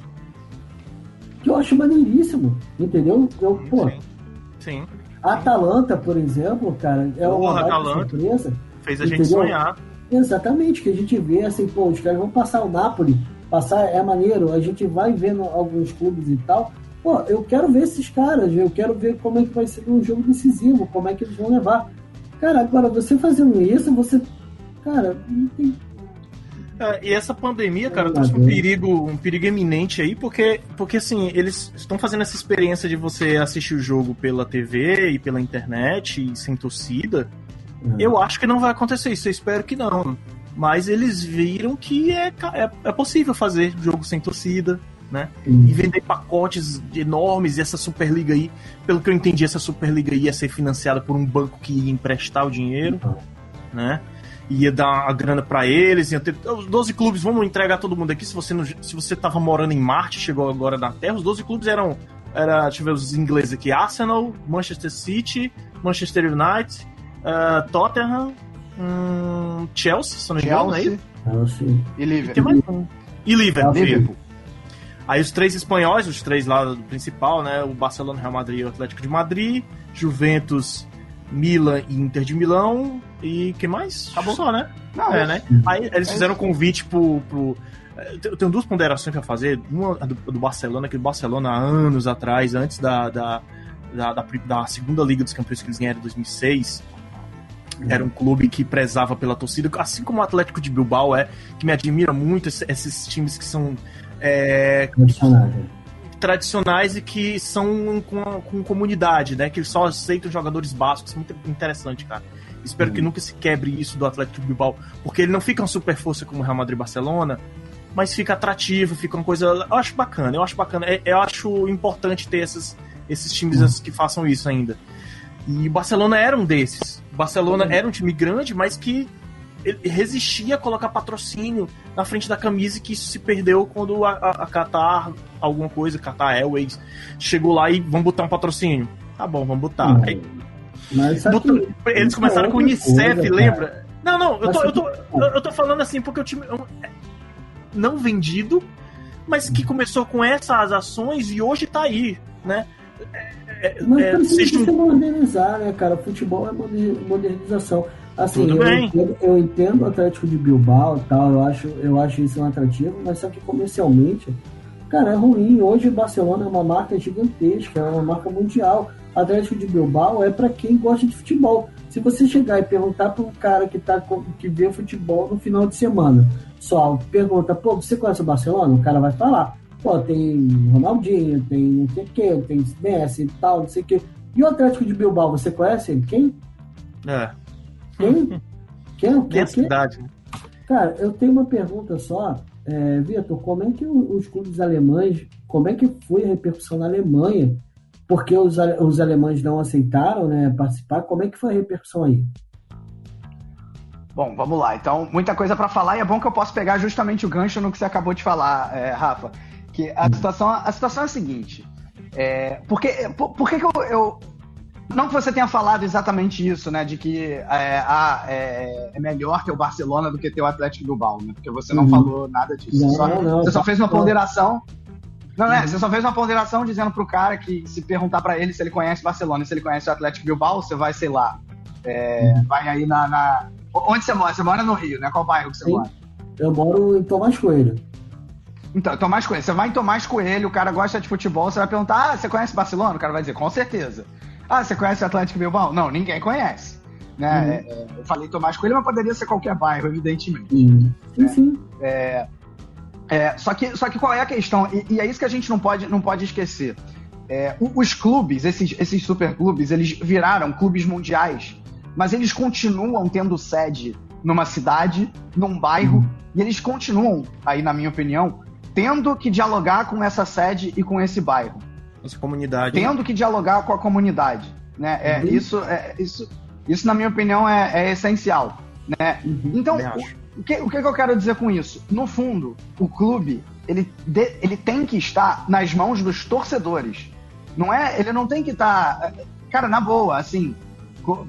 que eu acho maneiríssimo, entendeu? Eu, pô, Sim. Sim. a Atalanta, por exemplo, cara, é uma Porra, Atalanta. surpresa. Fez a gente Entendeu? sonhar. Exatamente, que a gente vê assim, pô, os caras vão passar o Napoli, passar é maneiro, a gente vai vendo alguns clubes e tal. Pô, eu quero ver esses caras, eu quero ver como é que vai ser um jogo decisivo, como é que eles vão levar. Cara, agora você fazendo isso, você. Cara, não tem. É, e essa pandemia, cara, trouxe um perigo, um perigo eminente aí, porque, porque assim, eles estão fazendo essa experiência de você assistir o jogo pela TV e pela internet e sem torcida. Eu acho que não vai acontecer isso, eu espero que não. Mas eles viram que é, é, é possível fazer jogo sem torcida, né? E vender pacotes enormes e essa Superliga aí, pelo que eu entendi, essa Superliga aí ia ser financiada por um banco que ia emprestar o dinheiro, né? Ia dar a grana pra eles, ia ter os 12 clubes, vamos entregar todo mundo aqui. Se você não, se você tava morando em Marte, chegou agora na Terra, os 12 clubes eram era, deixa eu ver os ingleses aqui, Arsenal, Manchester City, Manchester United, ah, Tottenham, hum, Chelsea, se não me engano, né? Chelsea e Liverpool. um. E Liverpool. Liverpool. Aí os três espanhóis, os três lá do principal, né? O Barcelona, Real Madrid e o Atlético de Madrid, Juventus, Milan e Inter de Milão. E que mais? Acabou. Só, né? Não, É, né? Aí eles É fizeram um convite pro. pro eu tenho duas ponderações pra fazer. Uma do, do Barcelona, que o Barcelona, há anos atrás, antes da, da, da, da, da segunda Liga dos Campeões que eles ganharam em 2006, era um clube que prezava pela torcida, assim como o Atlético de Bilbao é, que me admira muito esse- esses times que são é, tradicionais. né? tradicionais e que são com, com comunidade, né? Que eles só aceitam jogadores básicos. Muito interessante, cara. Espero que nunca se quebre isso do Atlético Bilbao, porque ele não fica uma super força como o Real Madrid e Barcelona, mas fica atrativo, fica uma coisa. Eu acho bacana, eu acho bacana. É- Eu acho importante ter esses, esses times que façam isso ainda. E o Barcelona era um desses. O Barcelona Uhum. era um time grande, mas que resistia a colocar patrocínio na frente da camisa e que isso se perdeu quando a, a, a Qatar, alguma coisa, Qatar Airways, chegou lá e vamos botar um patrocínio. Tá bom, vamos botar. Uhum. Aí, Mas que eles isso começaram é com o Unicef, coisa, lembra? Não, não, eu tô, eu, tô, eu, tô falando assim porque o time é é não vendido, mas que começou com essas ações e hoje tá aí, né? É, Mas é, precisa se modernizar, né, cara? Futebol é moder- modernização. Assim, Tudo eu bem. entendo, eu entendo o Atlético de Bilbao e tal, eu acho, eu acho isso um atrativo, mas só que comercialmente, cara, é ruim. Hoje o Barcelona é uma marca gigantesca, é uma marca mundial. Atlético de Bilbao é para quem gosta de futebol. Se você chegar e perguntar para um cara que, tá, que vê futebol no final de semana, só pergunta, pô, você conhece o Barcelona? O cara vai falar. Pô, tem Ronaldinho, tem não sei o que, tem Messi e tal, não sei o que. E o Atlético de Bilbao, você conhece ele? Quem? É, Quem? Quem? Quem? cidade. né? Cara, eu tenho uma pergunta só. É, Vitor, como é que os clubes alemães, como é que foi a repercussão na Alemanha? Porque os, os alemães não aceitaram né, participar. Como é que foi a repercussão aí? Bom, vamos lá. Então, muita coisa pra falar e é bom que eu posso pegar justamente o gancho no que você acabou de falar, é, Rafa. Que a situação, a situação é a seguinte. É, porque, por, por que, que eu, eu, não que você tenha falado exatamente isso, né? De que é, ah, é, é, melhor ter o Barcelona do que ter o Atlético Bilbao, né? Porque você não uhum. falou nada disso. Não, só, não, você só fez uma ponderação. Não, né? Uhum. Você só fez uma ponderação dizendo pro cara que se perguntar para ele se ele conhece Barcelona se ele conhece o Atlético Bilbao, você vai, sei lá, é, uhum. vai aí na, na, Onde você mora? Você mora no Rio, né? Qual bairro que você Sim. mora? Eu moro em Tomás Coelho. Então, Tomás Coelho. Você vai em Tomás Coelho, o cara gosta de futebol, você vai perguntar: ah, você conhece Barcelona? O cara vai dizer, com certeza. Ah, você conhece o Atlético Bilbao? Não, ninguém conhece. Né? Uhum. É, é, eu falei Tomás Coelho, mas poderia ser qualquer bairro, evidentemente. Uhum. Né? Sim. É, é, só, que, só que qual é a questão? E, e, é isso que a gente não pode, não pode esquecer. É, os clubes, esses, esses super clubes, eles viraram clubes mundiais, mas eles continuam tendo sede numa cidade, num bairro, uhum. e eles continuam, aí na minha opinião, tendo que dialogar com essa sede e com esse bairro. Essa comunidade. Tendo que dialogar com a comunidade. Né? É, uhum. isso, é, isso, isso, na minha opinião, é, é essencial. Né? Uhum. Então, o, que, o que eu quero dizer com isso? No fundo, o clube ele, de, ele tem que estar nas mãos dos torcedores. Não é? Ele não tem que estar. Cara, na boa, assim.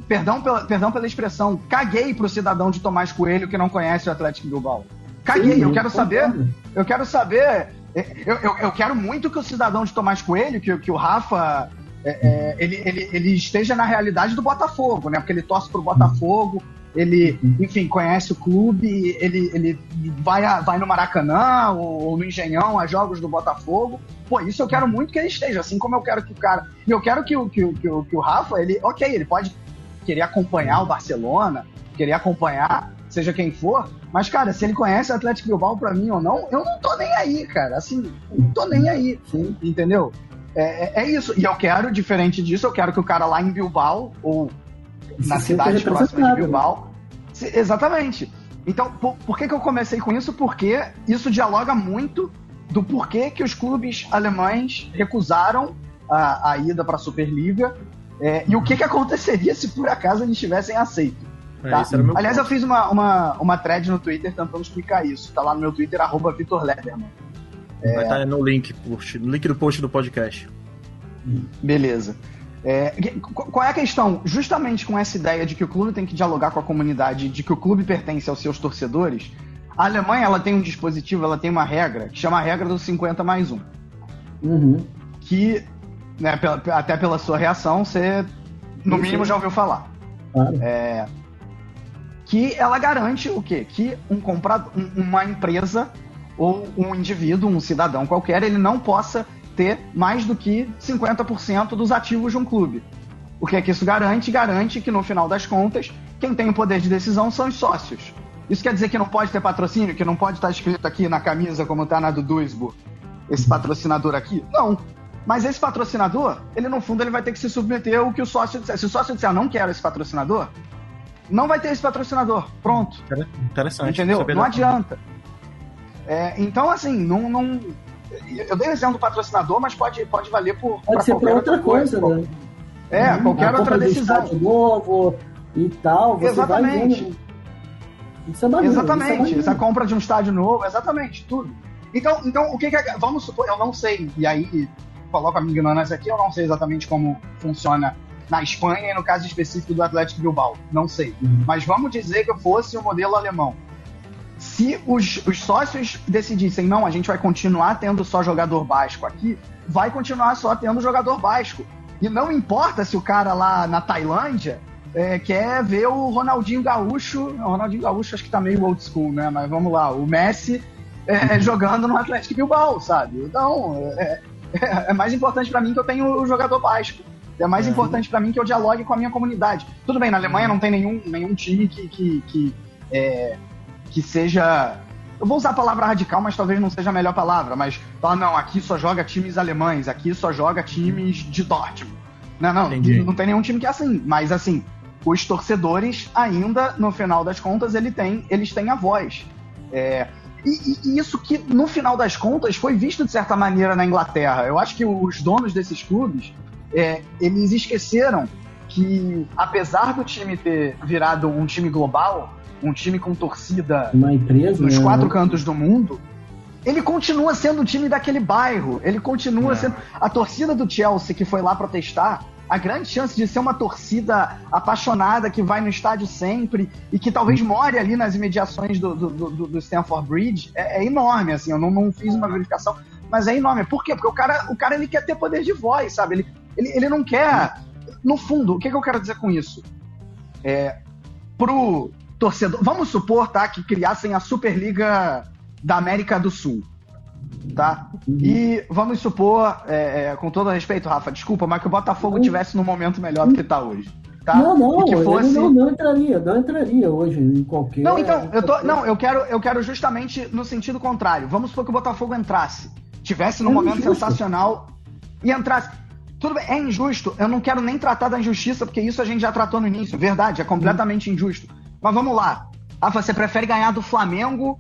Perdão pela, perdão pela expressão, caguei pro cidadão de Tomás Coelho que não conhece o Atlético Bilbao. Caguei, Sim, eu quero saber. Eu quero saber é, eu, eu, eu, quero muito que o cidadão de Tomás Coelho, que, que o Rafa, é, é, ele, ele, ele, esteja na realidade do Botafogo, né? Porque ele torce pro Botafogo, ele, enfim, conhece o clube, ele, ele vai, a, vai no Maracanã ou, ou, no Engenhão a jogos do Botafogo. Pô, isso eu quero muito que ele esteja, assim como eu quero que o cara. E eu quero que o, que, que, que o Rafa, ele, ok, ele pode querer acompanhar o Barcelona, querer acompanhar seja quem for. Mas, cara, se ele conhece o Atlético Bilbao pra mim ou não, eu não tô nem aí, cara. Assim, não tô nem aí. Entendeu? É, é, é, isso. E eu quero, diferente disso, eu quero que o cara lá em Bilbao, ou na cidade próxima de Bilbao. Se, exatamente. Então, por, por, que, que eu comecei com isso? Porque isso dialoga muito do porquê que os clubes alemães recusaram a, a ida para a Superliga é, e o que, que aconteceria se por acaso eles tivessem aceito. É, tá? Aliás, ponto. eu fiz uma, uma, uma thread no Twitter tentando explicar isso. Tá lá no meu Twitter, arroba Vitor Lederman. É... Vai estar tá no link, post, no link do post do podcast. Beleza. É, qual é a questão? Justamente com essa ideia de que o clube tem que dialogar com a comunidade, de que o clube pertence aos seus torcedores, a Alemanha ela tem um dispositivo, ela tem uma regra que chama a regra dos 50 mais 1. Uhum. Que, né, até pela sua reação, você, no mínimo, já ouviu falar. Claro. É, que ela garante o quê? Que um comprador, uma empresa ou um indivíduo, um cidadão qualquer, ele não possa ter mais do que 50% dos ativos de um clube. O que é que isso garante? Garante que no final das contas, quem tem o poder de decisão são os sócios. Isso quer dizer que não pode ter patrocínio, que não pode estar escrito aqui na camisa como está na do Duisburg, esse patrocinador aqui? Não. Mas esse patrocinador, ele no fundo ele vai ter que se submeter ao que o sócio disser. Se o sócio disser, não quero esse patrocinador, não vai ter esse patrocinador. Pronto. Interessante. Entendeu? Não adianta. É, então, assim, não, não. Eu dei o exemplo do patrocinador, mas pode, pode valer por. Pode ser qualquer outra coisa, coisa, né? É, hum, qualquer outra decisão. De novo e tal. exatamente. Isso é maneiro, exatamente. Isso é Essa compra de um estádio novo, exatamente, tudo. Então, então o que, que é, Vamos supor, eu não sei, e aí coloco a minha ignorância aqui, eu não sei exatamente como funciona na Espanha e no caso específico do Atlético Bilbao. Não sei. Uhum. Mas vamos dizer que eu fosse o modelo alemão. Se os, os sócios decidissem, não, a gente vai continuar tendo só jogador basco aqui, vai continuar só tendo jogador basco. E não importa se o cara lá na Tailândia é, quer ver o Ronaldinho Gaúcho. O Ronaldinho Gaúcho acho que tá meio old school, né? Mas vamos lá, o Messi é, é jogando no Atlético Bilbao, sabe? Então, é, é, é mais importante para mim que eu tenho o jogador basco. É mais é. importante para mim que eu dialogue com a minha comunidade. Tudo bem, na Alemanha não tem nenhum, nenhum time que, que, que, é, que seja. Eu vou usar a palavra radical, mas talvez não seja a melhor palavra. Mas, ah, não, aqui só joga times alemães, aqui só joga times de Dortmund. Não, não, Entendi. não tem nenhum time que é assim. Mas, assim, os torcedores ainda, no final das contas, ele tem, eles têm a voz. É, e, e, isso que, no final das contas, foi visto de certa maneira na Inglaterra. Eu acho que os donos desses clubes, é, eles esqueceram que, apesar do time ter virado um time global, um time com torcida empresa, nos né? quatro cantos do mundo, ele continua sendo o time daquele bairro. Ele continua é. sendo. A torcida do Chelsea que foi lá protestar a grande chance de ser uma torcida apaixonada que vai no estádio sempre e que talvez more ali nas imediações do, do, do, do Stanford Bridge é, é, enorme, assim, eu não, não fiz uma verificação, mas é enorme. Por quê? Porque o cara, o cara ele quer ter poder de voz, sabe? Ele, ele, ele não quer. No fundo, o que, que eu quero dizer com isso? É, pro torcedor. Vamos supor, tá, que criassem a Superliga da América do Sul. Tá? Uhum. E vamos supor, é, é, com todo respeito, Rafa, desculpa, mas que o Botafogo uhum. tivesse num momento melhor do que tá hoje. Tá? Não, não, que fosse... não, não, entraria, não entraria hoje em qualquer. Não, então, eu tô. Não, eu quero, eu quero justamente no sentido contrário. Vamos supor que o Botafogo entrasse. Tivesse num é momento injusto. sensacional e entrasse. Tudo bem, é injusto. Eu não quero nem tratar da injustiça, porque isso a gente já tratou no início. Verdade, é completamente injusto. Mas vamos lá. Ah, você prefere ganhar do Flamengo,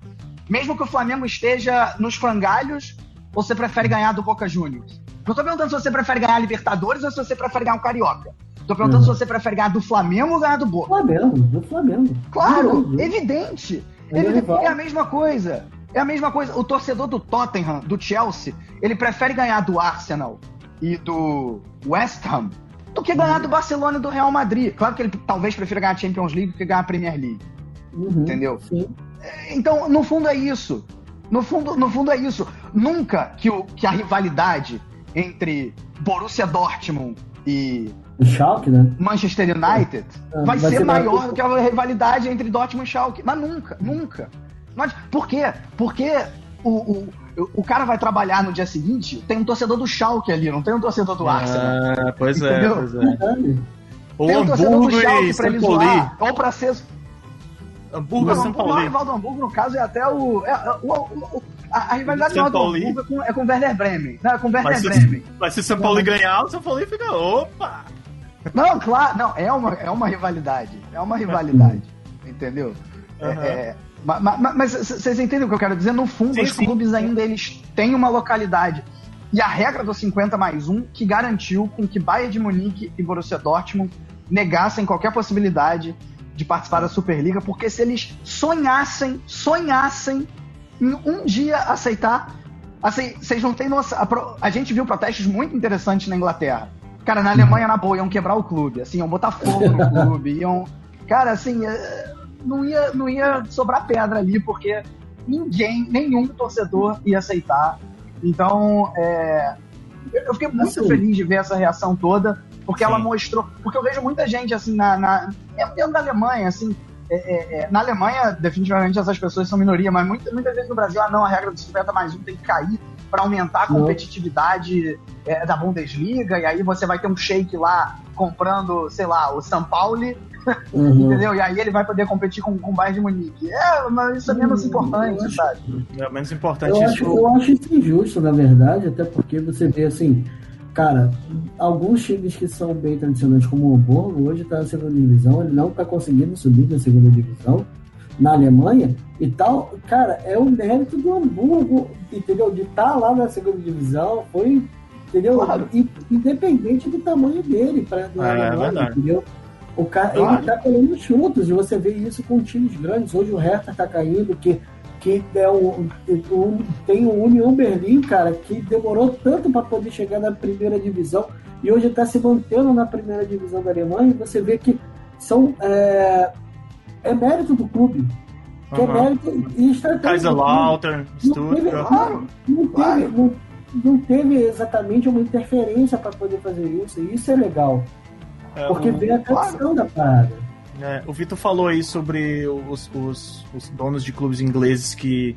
mesmo que o Flamengo esteja nos frangalhos, ou você prefere ganhar do Boca Juniors? Não tô perguntando se você prefere ganhar a Libertadores ou se você prefere ganhar o Carioca. Tô perguntando uhum. se você prefere ganhar do Flamengo ou ganhar do Boca. Flamengo, do Flamengo. Claro, evidente. É, é a mesma coisa. É a mesma coisa. O torcedor do Tottenham, do Chelsea, ele prefere ganhar do Arsenal e do West Ham do que ganhar do Barcelona e do Real Madrid. Claro que ele talvez prefira ganhar a Champions League do que ganhar a Premier League. Uhum, entendeu? Sim. Então, no fundo é isso. No fundo, no fundo é isso. Nunca que, o, que a rivalidade entre Borussia Dortmund e Schalke, né? Manchester United é, vai, vai, ser, ser maior do que a rivalidade entre Dortmund e Schalke. Mas nunca, nunca. Por quê? Porque o, o, o cara vai trabalhar no dia seguinte, tem um torcedor do Schalke ali, não tem um torcedor do Arsenal. Ah, pois é, entendeu? é, pois é. Ou tem um torcedor do Schalke pra ele zoar, ou pra ser... Hamburgo São Paulo. O rival do Hamburgo, no caso, é até o... É, é o, o a, a rivalidade do Hamburgo é com, é com Werder Bremen. Não, é com Werder mas Bremen. Se, mas se o São Paulo ganhar, o São Paulo fica... Opa! Não, claro, não, é uma, é uma rivalidade. É uma rivalidade. entendeu? Uhum. É, mas vocês entendem o que eu quero dizer? No fundo, sim, os sim. clubes ainda eles têm uma localidade. E a regra do 50 mais 1 que garantiu com que Bayern de Munique e Borussia Dortmund negassem qualquer possibilidade de participar da Superliga, porque se eles sonhassem, sonhassem em um dia aceitar, assim, vocês não têm noção. A, gente viu protestos muito interessantes na Inglaterra. Cara, na Alemanha, na boa, iam quebrar o clube, assim, iam botar fogo no clube, iam. Cara, assim, é, não ia, não ia sobrar pedra ali, porque ninguém, nenhum torcedor ia aceitar. Então, é, eu fiquei muito assim. feliz de ver essa reação toda, porque Sim. ela mostrou. Porque eu vejo muita gente, assim, na, na dentro da Alemanha, assim. É, é, na Alemanha, definitivamente, essas pessoas são minoria, mas muita, muitas vezes no Brasil, ah, não, a regra do 50 mais 1 tem que cair para aumentar a competitividade é, da Bundesliga, e aí você vai ter um shake lá comprando, sei lá, o São Paulo Uhum. Entendeu? E aí ele vai poder competir com, com o Bayern de Munique. É, mas isso é menos uhum. importante, acho, sabe? É menos importante eu isso. Acho, eu acho isso injusto, na verdade, até porque você vê assim, cara, alguns times que são bem tradicionais, como o Hamburgo, hoje está na segunda divisão, ele não está conseguindo subir na segunda divisão na Alemanha e tal, cara, é o mérito do Hamburgo, entendeu? De estar tá lá na segunda divisão, foi, entendeu? Claro. Independente do tamanho dele para é, é verdade. entendeu? O cara, claro. ele tá colhendo chutos, e você vê isso com times grandes. Hoje o Hertha tá caindo, que, que é o, o, tem o Union Berlim, cara, que demorou tanto para poder chegar na primeira divisão e hoje está se mantendo na primeira divisão da Alemanha. E você vê que são é, é mérito do clube. Que uhum. é mérito e estratégia. Kaiserlautern, Stuttgart. Não, teve, não, não teve exatamente uma interferência para poder fazer isso, e isso é legal. É, Porque vem a tradição da parada. É, o Vitor falou aí sobre os, os, os, donos de clubes ingleses que,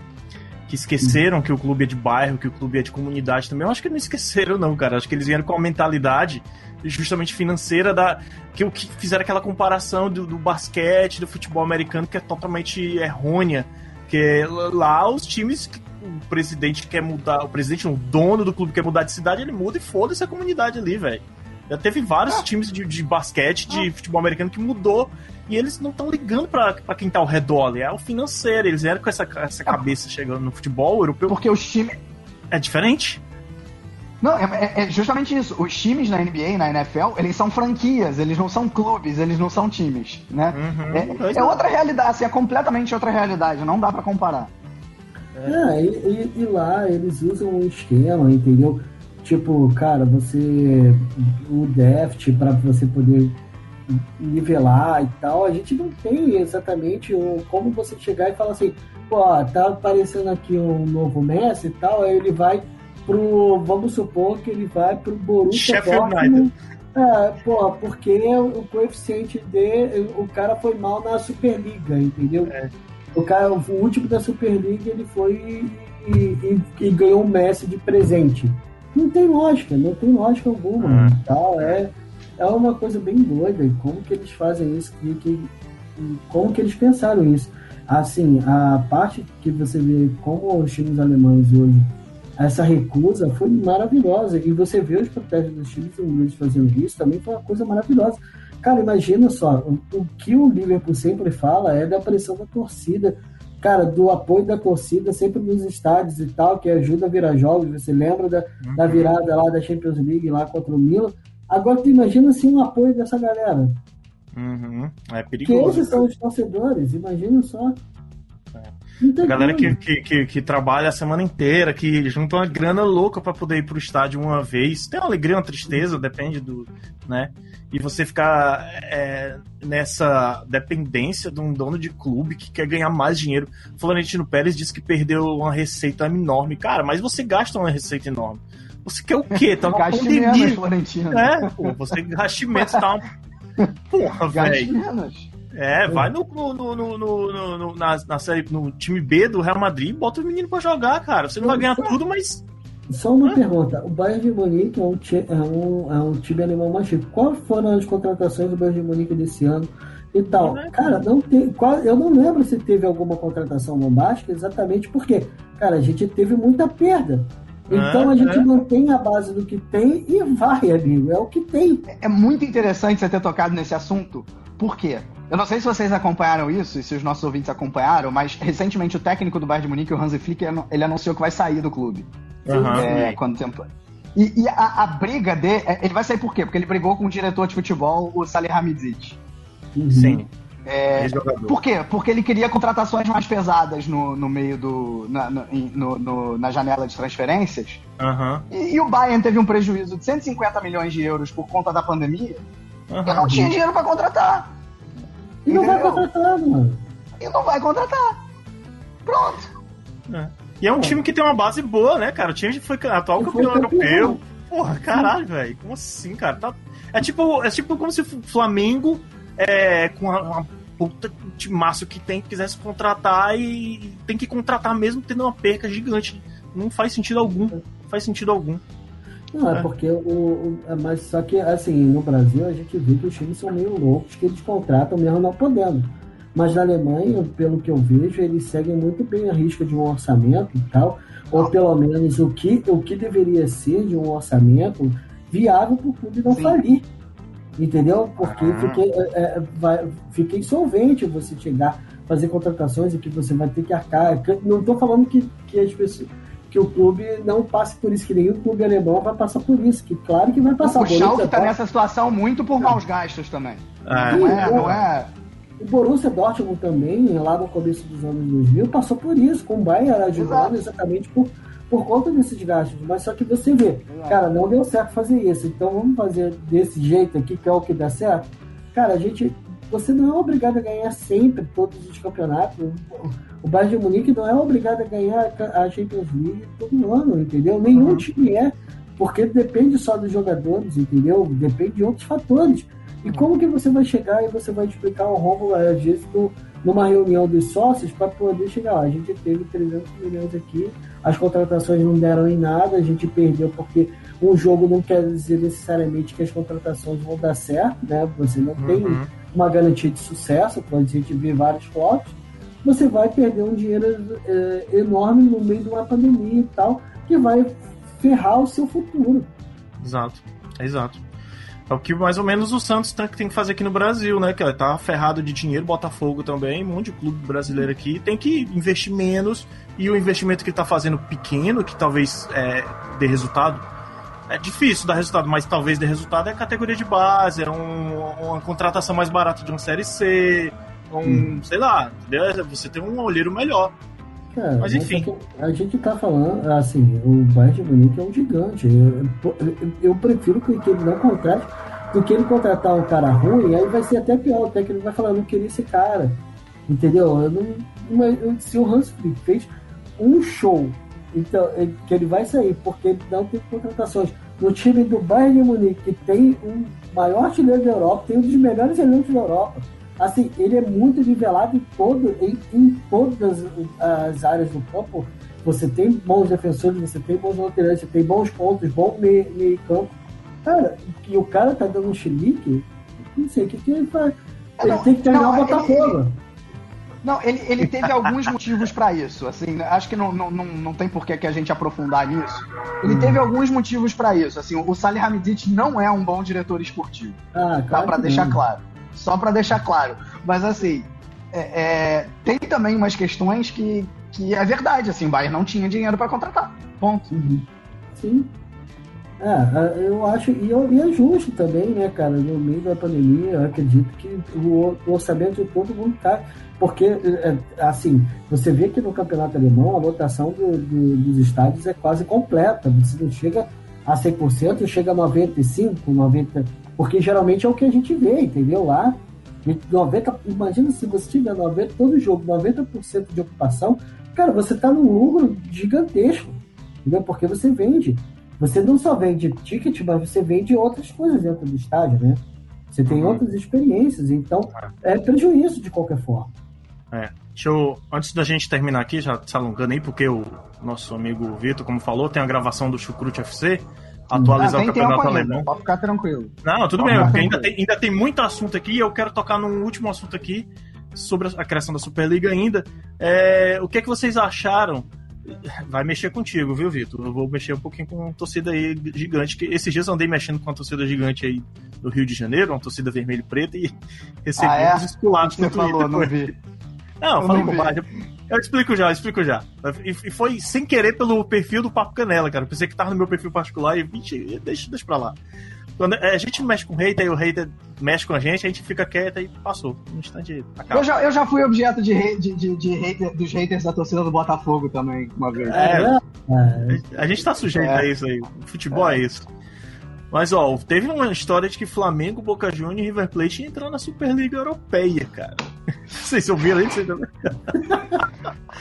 que esqueceram que o clube é de bairro, que o clube é de comunidade também. Eu acho que não esqueceram, não, cara. Acho que eles vieram com a mentalidade justamente financeira da que o que fizeram aquela comparação do, do, basquete, do futebol americano que é totalmente errônea, que lá os times o presidente quer mudar, o presidente, o dono do clube quer mudar de cidade, ele muda e foda-se a comunidade ali, velho. Já teve vários ah. times de, de basquete, de ah. futebol americano que mudou e eles não estão ligando para quem tá ao redor ali. É o financeiro. Eles eram com essa, essa cabeça chegando no futebol europeu. Porque os times. É diferente? Não, é, é, é, justamente isso. Os times na NBA, na NFL, eles são franquias, eles não são clubes, eles não são times, né? Uhum, é, é, outra realidade, assim, é completamente outra realidade, não dá para comparar. É, e, e, e, lá eles usam um esquema, entendeu? tipo, cara, você. O Deft, para você poder nivelar e tal, a gente não tem exatamente o, como você chegar e falar assim, pô, tá aparecendo aqui um novo Messi e tal, aí ele vai pro. Vamos supor que ele vai pro Borussia Dortmund. É, pô, porque o coeficiente de. O cara foi mal na Superliga, entendeu? É. O cara, o último da Superliga, ele foi e, e, e, ganhou um Messi de presente. Não tem lógica, não tem lógica alguma. Uhum. Tal, é, é uma coisa bem doida. Como que eles fazem isso? Que, que, como que eles pensaram isso? Assim, a parte que você vê como os times alemães hoje, essa recusa foi maravilhosa. E você vê os protestos dos times ingleses fazendo isso também foi uma coisa maravilhosa. Cara, imagina só, o, o que o Liverpool sempre fala é da pressão da torcida cara, do apoio da torcida sempre nos estádios e tal, que ajuda a virar jogos. Você lembra da, uhum. da virada lá da Champions League lá contra o Milan? Agora tu imagina assim o apoio dessa galera. Uhum. É perigoso. Que esses são os torcedores, imagina só. A galera que, que, que, que, trabalha a semana inteira, que junta uma grana louca para poder ir pro estádio uma vez. Tem uma alegria, uma tristeza, depende do. né? E você ficar é, nessa dependência de um dono de clube que quer ganhar mais dinheiro. Florentino Pérez disse que perdeu uma receita enorme. Cara, mas você gasta uma receita enorme. Você quer o quê? Tá uma pandemia. Menos, Florentino. É, pô, você gaste menos, tá uma... Porra, velho. É, vai no, no, no, no, no, na, na série, no time B do Real Madrid e bota o menino pra jogar, cara. Você não vai ganhar tudo, mas. Só uma é. pergunta. O Bayern de Munique é um, é um, é um time alemão mais chique. Quais foram as contratações do Bayern de Munique desse ano e tal? É. Cara, não tem. Eu não lembro se teve alguma contratação bombástica, exatamente porque, cara, a gente teve muita perda. Então a gente não tem a base do que tem e vai, amigo. É o que tem. É muito interessante você ter tocado nesse assunto. Por quê? Eu não sei se vocês acompanharam isso e se os nossos ouvintes acompanharam, mas recentemente o técnico do Bayern de Munique, o Hansi Flick, ele anunciou que vai sair do clube. Uhum. É, quando tempo. E, e a, a, briga dele, é, ele vai sair por quê? Porque ele brigou com o diretor de futebol, o Salih Hamidzic. Uhum. Sim. É, por quê? Porque ele queria contratações mais pesadas no, no meio do. Na, no, no, na janela de transferências. Uhum. E, e, o Bayern teve um prejuízo de 150 milhões de euros por conta da pandemia. Uhum. E não tinha dinheiro para contratar. E não vai contratar, mano. E não vai contratar. Pronto. É. E é um time que tem uma base boa, né, cara? O time foi atual campeão europeu. Porra, caralho, velho. Como assim, cara? Tá... É, tipo, é tipo como se o Flamengo, é, com uma, uma puta de massa que tem, quisesse contratar e tem que contratar mesmo tendo uma perca gigante. Não faz sentido algum. Não faz sentido algum. Não, é, é porque o, o, é, Mas só que, assim, no Brasil a gente vê que os times são meio loucos, que eles contratam mesmo não podendo. Mas na Alemanha, pelo que eu vejo, eles seguem muito bem a risca de um orçamento e tal, ou pelo menos o que, o que deveria ser de um orçamento viável para o clube não Sim. falir. Entendeu? Porque ah. fica, é, é, vai, fica insolvente você chegar, fazer contratações e que você vai ter que arcar. Não estou falando que, que as pessoas que o clube não passe por isso, que nenhum clube alemão vai passar por isso, que claro que vai passar. O Schalke está nessa situação muito por maus gastos também. É. Não, é, não é... O Borussia Dortmund também, lá no começo dos anos 2000, passou por isso, com o Bayern ajudando exatamente por, por conta desses gastos. Mas só que você vê, cara, não deu certo fazer isso, então vamos fazer desse jeito aqui, que é o que dá certo. Cara, a gente você não é obrigado a ganhar sempre todos os campeonatos. O Bayern de Munique não é obrigado a ganhar a Champions League todo ano, entendeu? Nenhum uhum. time é, porque depende só dos jogadores, entendeu? Depende de outros fatores. E uhum. como que você vai chegar e você vai explicar o rombo, às vezes, numa reunião dos sócios para poder chegar lá? A gente teve 300 milhões aqui, as contratações não deram em nada, a gente perdeu porque um jogo não quer dizer necessariamente que as contratações vão dar certo, né? Você não uhum. tem uma garantia de sucesso, quando a gente vê vários fotos, você vai perder um dinheiro é, enorme no meio de uma pandemia e tal, que vai ferrar o seu futuro. Exato, exato. É o que mais ou menos o Santos tem, tem que fazer aqui no Brasil, né? Que tá ferrado de dinheiro, Botafogo também, um monte de clube brasileiro aqui, tem que investir menos e o investimento que ele tá fazendo pequeno, que talvez é, dê resultado, é difícil dar resultado, mas talvez dê resultado é categoria de base, é um, uma contratação mais barata de uma série C, um, hum. sei lá, entendeu? você tem um olheiro melhor. Cara, mas enfim. A gente tá falando, assim, o Bayern de Munique é um gigante. Eu, eu, eu prefiro que ele não contrate do que ele contratar um cara ruim, aí vai ser até pior. O técnico vai falar, não queria esse cara. Entendeu? Eu não, eu, se o Hans Flick fez um show então, ele, que ele vai sair porque ele não tem contratações no time do Bayern de Munique, que tem um maior artilheiro da Europa, tem um dos melhores elencos da Europa. Assim, ele é muito nivelado em, todo, em, em todas as áreas do campo. Você tem bons defensores, você tem bons laterais, você tem bons pontos, bom meio, meio campo. Cara, e o cara tá dando um chilique, não sei o que, que ele faz. Ele não, tem que terminar o Botafogo. Não, ele, ele teve alguns motivos para isso. Assim, acho que não, não, não, não tem por que a gente aprofundar nisso. Ele hum. teve alguns motivos para isso. Assim, o Salihamidzic não é um bom diretor esportivo. Ah, claro para deixar claro. Só para deixar claro. Mas assim, é, é, tem também umas questões que, que é verdade. Assim, o Bayern não tinha dinheiro para contratar. Ponto. Uhum. Sim. É, eu acho, e, e é justo também, né, cara, no meio da pandemia, eu acredito que o, o orçamento de todo mundo tá porque, é, assim, você vê que no campeonato alemão a lotação do, do, dos estádios é quase completa. Você não chega a 100%, chega a 95%, 90%, porque geralmente é o que a gente vê, entendeu? Lá, 90, imagina se você tiver 90, todo jogo, 90% de ocupação, cara, você está num lucro gigantesco, entendeu? Porque você vende. Você não só vende ticket, mas você vende outras coisas dentro do estádio, né? Você tem uhum. outras experiências, então é prejuízo de qualquer forma. É. Deixa eu, antes da gente terminar aqui, já se alongando aí, porque o nosso amigo Vitor, como falou, tem a gravação do Chucrute FC, atualizar ah, o campeonato alemão. Pode ficar tranquilo. Não, tudo bem, porque ainda tem, ainda tem muito assunto aqui e eu quero tocar num último assunto aqui sobre a criação da Superliga ainda. É, o que é que vocês acharam? Vai mexer contigo, viu, Vitor? Eu vou mexer um pouquinho com a torcida aí gigante. Que esses dias eu andei mexendo com a torcida gigante aí do Rio de Janeiro, uma torcida vermelha e preta, e recebi ah, é? uns esculados no Twitter. Falou, não vi. Não, eu falei bobagem. Eu explico já, eu explico já. E, foi sem querer pelo perfil do Papo Canela, cara. Eu pensei que tava no meu perfil particular e, vixe, deixa, deixa pra lá. Quando é, a gente mexe com o hater e o hater mexe com a gente, a gente fica quieto e passou. Um instante acaba. Eu já, eu já fui objeto de, de, de, de hater, dos haters da torcida do Botafogo também, uma vez. É, é. a gente tá sujeito é. a isso aí. O futebol é, é isso. Mas, ó, teve uma história de que Flamengo, Boca Juniors e River Plate entrar na Superliga Europeia, cara. Vocês ouviram isso?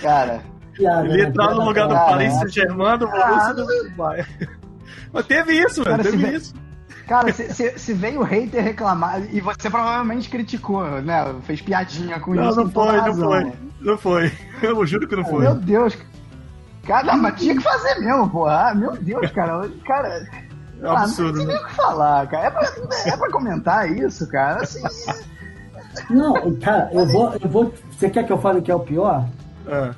Cara... Ele entrar no lugar do Paris Saint-Germain, do Borussia do Dubai. Mas teve isso, cara, teve vem... isso. Cara, se, se, se, veio o hater reclamar, e você provavelmente criticou, né? Fez piadinha com não, isso. Não, foi, não foi. Não foi. Eu juro que não foi. Meu Deus. Cara, mas tinha que fazer mesmo, porra. Ah, meu Deus, cara. Cara, é absurdo. Ah, não tem nem o que falar, cara. É pra, é pra comentar isso, cara. Assim. Não, cara, eu vou, eu vou. Você quer que eu fale que é o pior? É.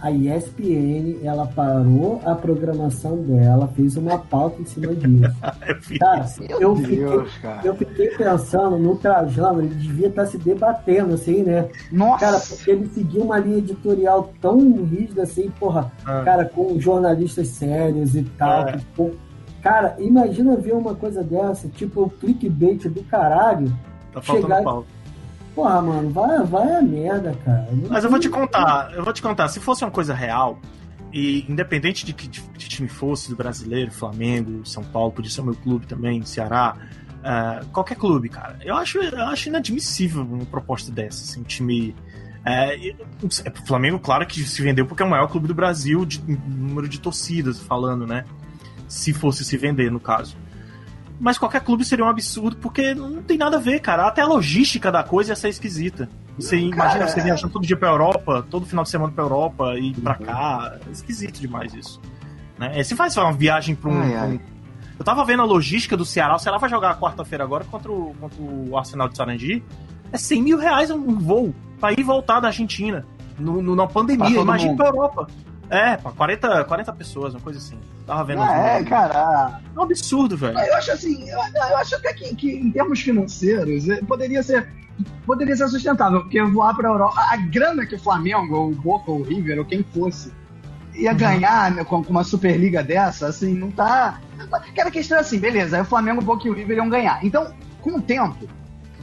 A ESPN, ela parou a programação dela, fez uma pauta em cima disso. cara, eu fiquei, Deus, cara. eu fiquei pensando no Trajano, ele devia estar se debatendo, assim, né? Nossa! Cara, porque ele seguiu uma linha editorial tão rígida assim, porra, é. cara, com jornalistas sérios e tal, é. que, Cara, imagina ver uma coisa dessa, tipo o clickbait do caralho. Tá faltando chegar... pau. Porra, mano, vai, vai a merda, cara. Não Mas eu vou te contar, eu vou te contar, se fosse uma coisa real, e independente de que time fosse, do brasileiro, Flamengo, São Paulo, podia ser o meu clube também, Ceará, uh, qualquer clube, cara, eu acho, eu acho inadmissível uma proposta dessa, assim, um time. É, o Flamengo, claro que se vendeu porque é o maior clube do Brasil de número de torcidas, falando, né? se fosse se vender, no caso. Mas qualquer clube seria um absurdo, porque não tem nada a ver, cara. Até a logística da coisa ia ser esquisita. Você imagina você viajando todo dia pra Europa, todo final de semana pra Europa e pra cá. É esquisito demais isso. Né? Se faz uma viagem pra um, ai, ai. um, Eu tava vendo a logística do Ceará. O Ceará vai jogar quarta-feira agora contra o, contra o Arsenal de Sarandi. É 100 mil reais um voo pra ir e voltar da Argentina. No, no na pandemia. Imagina pra Europa. É, pá, 40, 40 pessoas, uma coisa assim. Tava vendo. Ah, é, cara. É um absurdo, velho. Eu acho assim, eu, eu acho até que, que, em termos financeiros é, poderia ser. Poderia ser sustentável, porque voar pra Europa. A grana que o Flamengo, ou o Boca, ou o River, ou quem fosse, ia uhum. ganhar né, com, com, uma Superliga dessa, assim, não tá. Aquela questão é assim, beleza, aí o Flamengo, o Boca e o River iam ganhar. Então, com o tempo,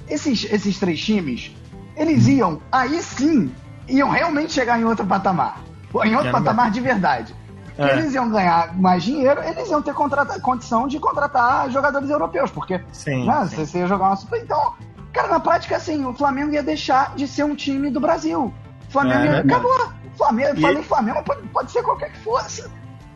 esses, esses três times, eles iam, aí sim, iam realmente chegar em outro patamar em outro patamar de verdade. É. Eles iam ganhar mais dinheiro, eles iam ter condição de contratar jogadores europeus, porque sim, né, sim. você ia jogar uma super. Então, cara, na prática, assim, o Flamengo ia deixar de ser um time do Brasil. O Flamengo é, ia. Acabou. Flamengo, e... falei Flamengo, pode, pode ser qualquer que fosse.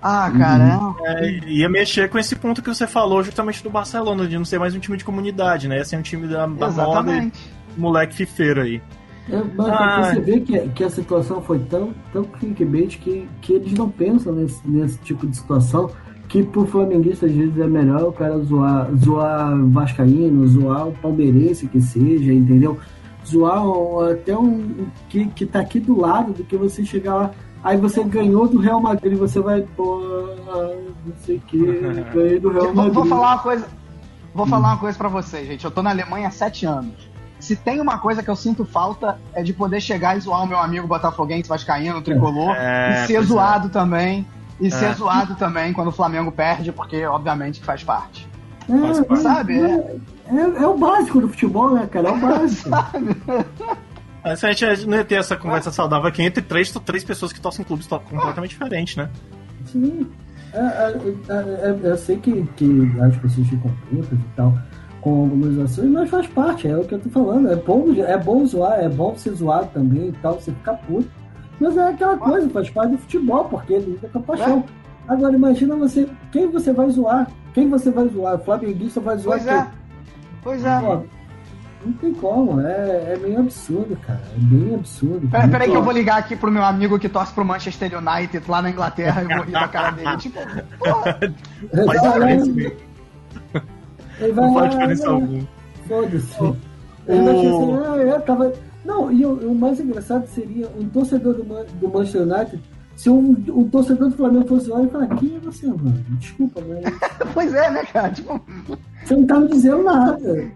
Ah, cara. Uhum. É, ia mexer com esse ponto que você falou justamente do Barcelona, de não ser mais um time de comunidade, né? Ia ser um time da, da moda moleque fifeiro aí. É, mas ah. você vê que, que a situação foi tão, tão clickbait que, que eles não pensam nesse, nesse tipo de situação que pro flamenguista às vezes é melhor o cara zoar, zoar Vascaíno, zoar o palmeirense que seja, entendeu? Zoar até um que, que tá aqui do lado do que você chegar lá. Aí você ganhou do Real Madrid, você vai, pô, não sei o que, ganhei do Real Madrid. Vou, vou falar uma coisa. Vou falar uma coisa para vocês, gente. Eu tô na Alemanha há sete anos se tem uma coisa que eu sinto falta é de poder chegar e zoar o meu amigo botafoguense vascaíno, tricolor, é, e ser é. zoado é. também. E é. ser zoado também quando o Flamengo perde, porque obviamente faz parte. É, sabe? É, é, é, o básico do futebol, né, cara? É o básico. a gente não ia ter essa conversa saudável aqui entre três, três pessoas que torcem clubes completamente diferentes, né? Sim. eu sei que, que as pessoas ficam putas e tal com algumas ações, mas faz parte, é o que eu tô falando. É bom, é bom zoar, é bom ser zoado também e tal, você ficar puto. Mas é aquela coisa, faz parte do futebol, porque ele lida com a paixão. É. Agora imagina você, quem você vai zoar? Quem você vai zoar? O flamenguista vai zoar pois é. Pois é. Pô, não tem como, é, é meio absurdo, cara. É bem absurdo. Peraí, pera que eu vou ligar aqui pro meu amigo que torce pro Manchester United lá na Inglaterra e vou rir da cara dele. Tipo, porra. Ele vai, não faz diferença alguma. Foda-se. Oh, ele vai dizer assim, ah, eu tava. Não, e o, o, mais engraçado seria um torcedor do, do Manchester United. Se um, um torcedor do Flamengo fosse lá e falar, quem é você, mano? Desculpa, mas. pois é, né, cara? Tipo... Você não tá me dizendo nada.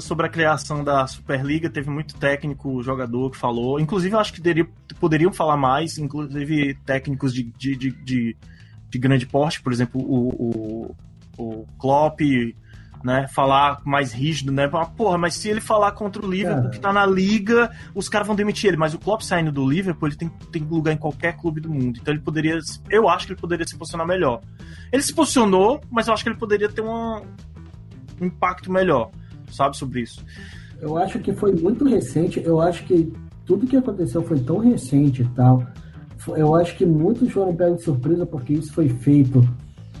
sobre a criação da Superliga, teve muito técnico, jogador que falou. Inclusive, eu acho que teria, poderiam falar mais, inclusive técnicos de, de, de, de, de grande porte, por exemplo, o, o, o Klopp, né, falar mais rígido, né? Porra, mas se ele falar contra o Liverpool cara. que tá na liga, os caras vão demitir ele. Mas o Klopp saindo do Liverpool, ele tem, tem lugar em qualquer clube do mundo. Então ele poderia. Eu acho que ele poderia se posicionar melhor. Ele se posicionou, mas eu acho que ele poderia ter um, um impacto melhor, sabe, sobre isso. Eu acho que foi muito recente. Eu acho que tudo que aconteceu foi tão recente e tal. Eu acho que muitos foram pegos de surpresa porque isso foi feito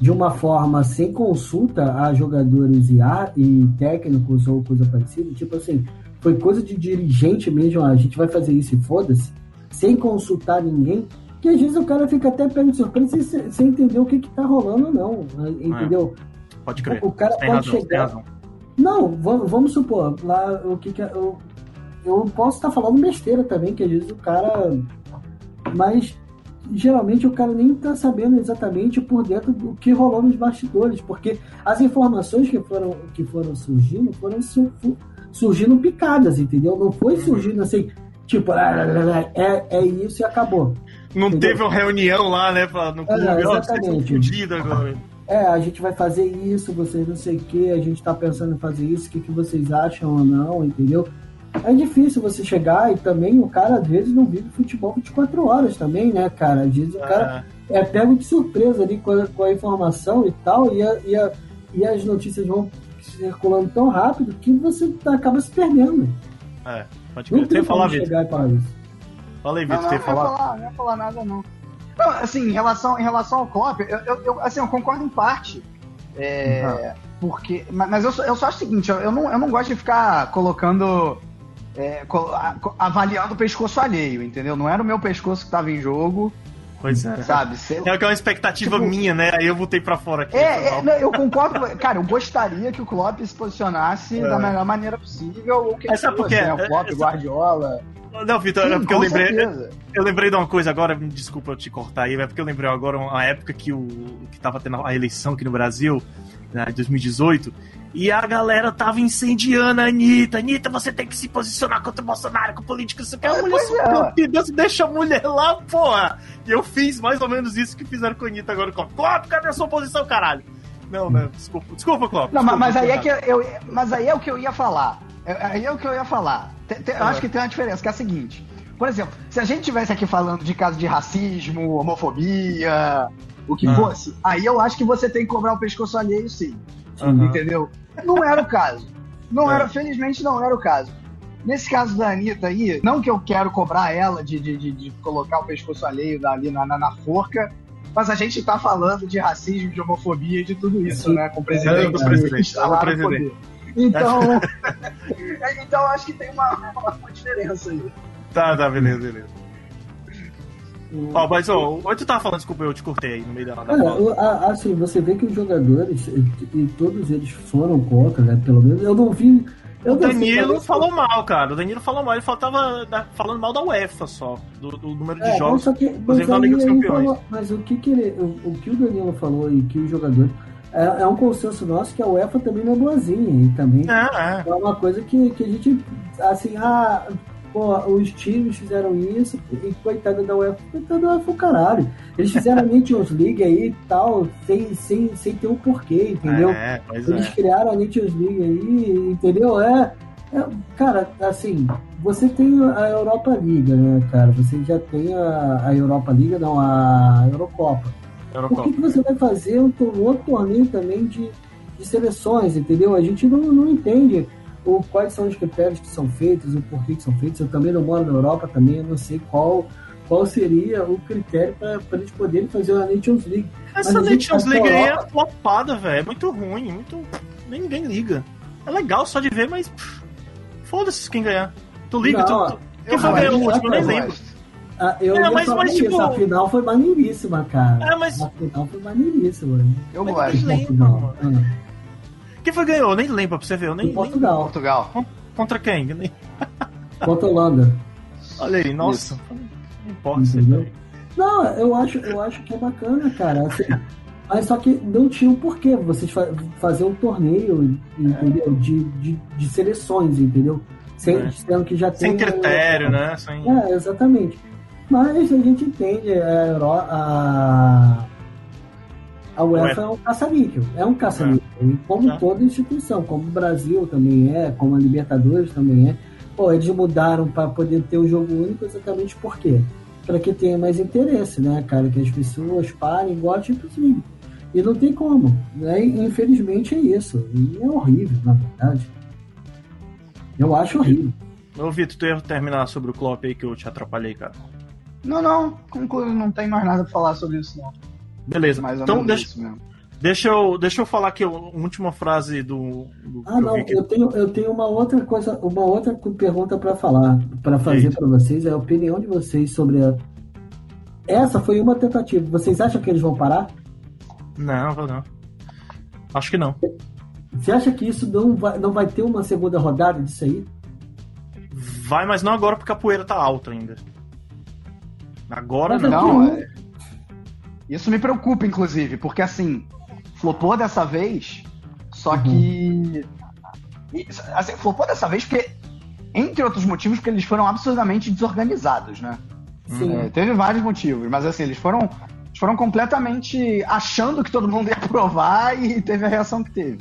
de uma forma sem consulta a jogadores e, a, e técnicos ou coisa parecida, tipo assim, foi coisa de dirigente mesmo, a gente vai fazer isso e foda-se, sem consultar ninguém, que às vezes o cara fica até pego de surpresa sem, sem entender o que que tá rolando ou não, né, entendeu? É, pode crer. O, cara pode razão, chegar... Não, vamos, vamos supor, lá o que que... Eu, eu posso estar tá falando besteira também, que às vezes o cara... Mas geralmente o cara nem tá sabendo exatamente por dentro do que rolou nos bastidores, porque as informações que foram, que foram surgindo foram su, surgindo picadas, entendeu? Não foi uhum. surgindo assim, tipo, é, é isso e acabou. Não entendeu? teve uma reunião lá, né, pra, no clube, é, exatamente. agora. É, a gente vai fazer isso, vocês não sei o que, a gente tá pensando em fazer isso, o que, que vocês acham ou não, entendeu? É difícil você chegar e também o cara às vezes não vive futebol 24 horas também, né, cara? Às vezes o cara é, é pego de surpresa ali com a, com a informação e tal, e, a, e, a, e as notícias vão circulando tão rápido que você acaba se perdendo. É, pode não tem falar, chegar Vitor. para isso. Fala aí, Vitor, não, não, não, falar. falar. Não ia falar nada, não. Não, assim, em relação, em relação ao Klopp, eu, eu, eu assim, eu concordo em parte. É, uhum. Porque, mas eu, eu só acho o seguinte, eu não, eu não gosto de ficar colocando é, avaliando o pescoço alheio, entendeu? Não era o meu pescoço que estava em jogo. Pois é. Sabe? É uma expectativa tipo, minha, né? Aí eu voltei pra fora aqui. É, é eu concordo. cara, eu gostaria que o Klopp se posicionasse é. da melhor maneira possível. Ou que Essa porque né? O Klopp, essa... Guardiola. Não, Vitor, é porque eu lembrei. Certeza. Eu lembrei de uma coisa agora, desculpa eu te cortar aí, é porque eu lembrei agora uma época que o que tava tendo a eleição aqui no Brasil, né, 2018, e a galera tava incendiando a Anitta. Anitta, você tem que se posicionar contra o Bolsonaro com política. Isso que é, a mulher é. Deus deixa a mulher lá, porra. E eu fiz mais ou menos isso que fizeram com a Anitta agora. Klopp, cadê a sua posição, caralho? Não, né? Desculpa, desculpa Klopp. Não, desculpa, mas, aí é que eu, mas aí é o que eu ia falar. É, aí é o que eu ia falar. Tem, tem, eu acho que tem uma diferença, que é a seguinte. por exemplo, se a gente tivesse aqui falando de caso de racismo, homofobia, o que Ah. fosse, aí eu acho que você tem que cobrar o pescoço alheio, sim. Aham. Entendeu? Não era o caso. Não É. era, felizmente não era o caso. Nesse caso da Anitta aí, não que eu quero cobrar ela de, de, de, de colocar o pescoço alheio ali na, na, na forca, mas a gente tá falando de racismo, de homofobia e de tudo isso, né? Com o presidente, É, presidente, é poder. Então, então acho que tem uma, uma diferença aí. Tá, tá, beleza, beleza. Ó, mas, ó, o tu tava falando, desculpa, eu te cortei aí no meio da, da Cara, fala. o- a- assim, você vê que os jogadores, e, todos eles foram contra, né? Pelo menos eu não vi. Eu O Danilo falou mal, cara. O Danilo falou mal. Ele falou, tava da- falando mal da UEFA só. Do, do número de É, jogos. que, mas, inclusive na Liga dos Campeões. falou- mas o que, que ele, o, o que o Danilo falou e que os jogadores. É, é um consenso nosso que a UEFA também não é boazinha. E também É, é. é uma coisa que, que a gente. Assim, ah, pô, os times fizeram isso e coitada da UEFA. Coitada da UEFA, o caralho. Eles fizeram a Nations League aí e tal, sem, sem, sem ter um porquê, entendeu? É, pois Eles é. criaram a Nations League aí, entendeu? É, é, cara, assim, você tem a Europa Liga, né, cara? Você já tem a, a Europa Liga, não, a Eurocopa. Por que, Eurocopa. que você vai fazer um, to- outro torneio também de, de seleções, entendeu? A gente não, não entende o, quais são os critérios que são feitos, o porquê que são feitos. Eu também não moro na Europa, também eu não sei qual, qual seria o critério para eles poderem fazer a Nations League. Essa Nations tá League aí é flopada, velho. É muito ruim, muito. Ninguém liga. É legal só de ver, mas. Foda-se quem ganhar. Tu liga, Não, tu, tu... Quem Eu foi ganhar o último? Eu nem eu lembro. Ah, eu É, ia mas- mas, tipo- a final foi maneiríssima, cara. É, mas- A final foi maneiríssima. Eu Mas gosto. mano. Ah, Quem foi ganhou? Eu nem lembro pra você ver. Eu nem, em nem... Portugal, Portugal. Contra quem? Nem- contra a Holanda. Olha aí, nossa. Não importa isso Entendeu? Não, eu acho, eu acho que é bacana, cara. assim, mas só que não tinha um porquê vocês fa fazer um torneio, entendeu? De, de, de seleções, entendeu? Sem, É. Sendo que já Sem tem. critério, né? Sem... É, exatamente. Mas a gente entende, a, Euro, a, a UEFA é um caça-níquel, é um caça-níquel. E como É. toda instituição, como o Brasil também é, como a Libertadores também é. Pô, eles mudaram para poder ter o jogo único exatamente por quê? Para que tenha mais interesse, né, cara? Que as pessoas parem a Champions League. E não tem como. Né? Infelizmente é isso. E é horrível, na verdade. Eu acho horrível. Ô, Vitor, tu ia terminar sobre o Klopp aí que eu te atrapalhei, cara. Não, não, concluo, não tem mais nada pra falar sobre isso, não. Beleza. Mais ou Então, menos deixa, isso mesmo. deixa, eu, deixa eu falar aqui a última frase do. do Ah, que eu não, vi aqui. eu tenho, eu tenho uma outra coisa, uma outra pergunta para falar, para fazer para vocês, é a opinião de vocês sobre a... essa foi uma tentativa. Vocês acham que eles vão parar? Não, vou não. Acho que não. Você acha que isso não vai, não vai ter uma segunda rodada disso aí? Vai, mas não agora porque a poeira tá alta ainda. Agora Mas não. Não, é... Isso me preocupa, inclusive, porque assim, flopou dessa vez, só Uhum. que. Assim, flopou dessa vez porque, entre outros motivos, porque eles foram absurdamente desorganizados, né? Sim. É, teve vários motivos, mas assim, eles foram, eles foram completamente achando que todo mundo ia aprovar e teve a reação que teve.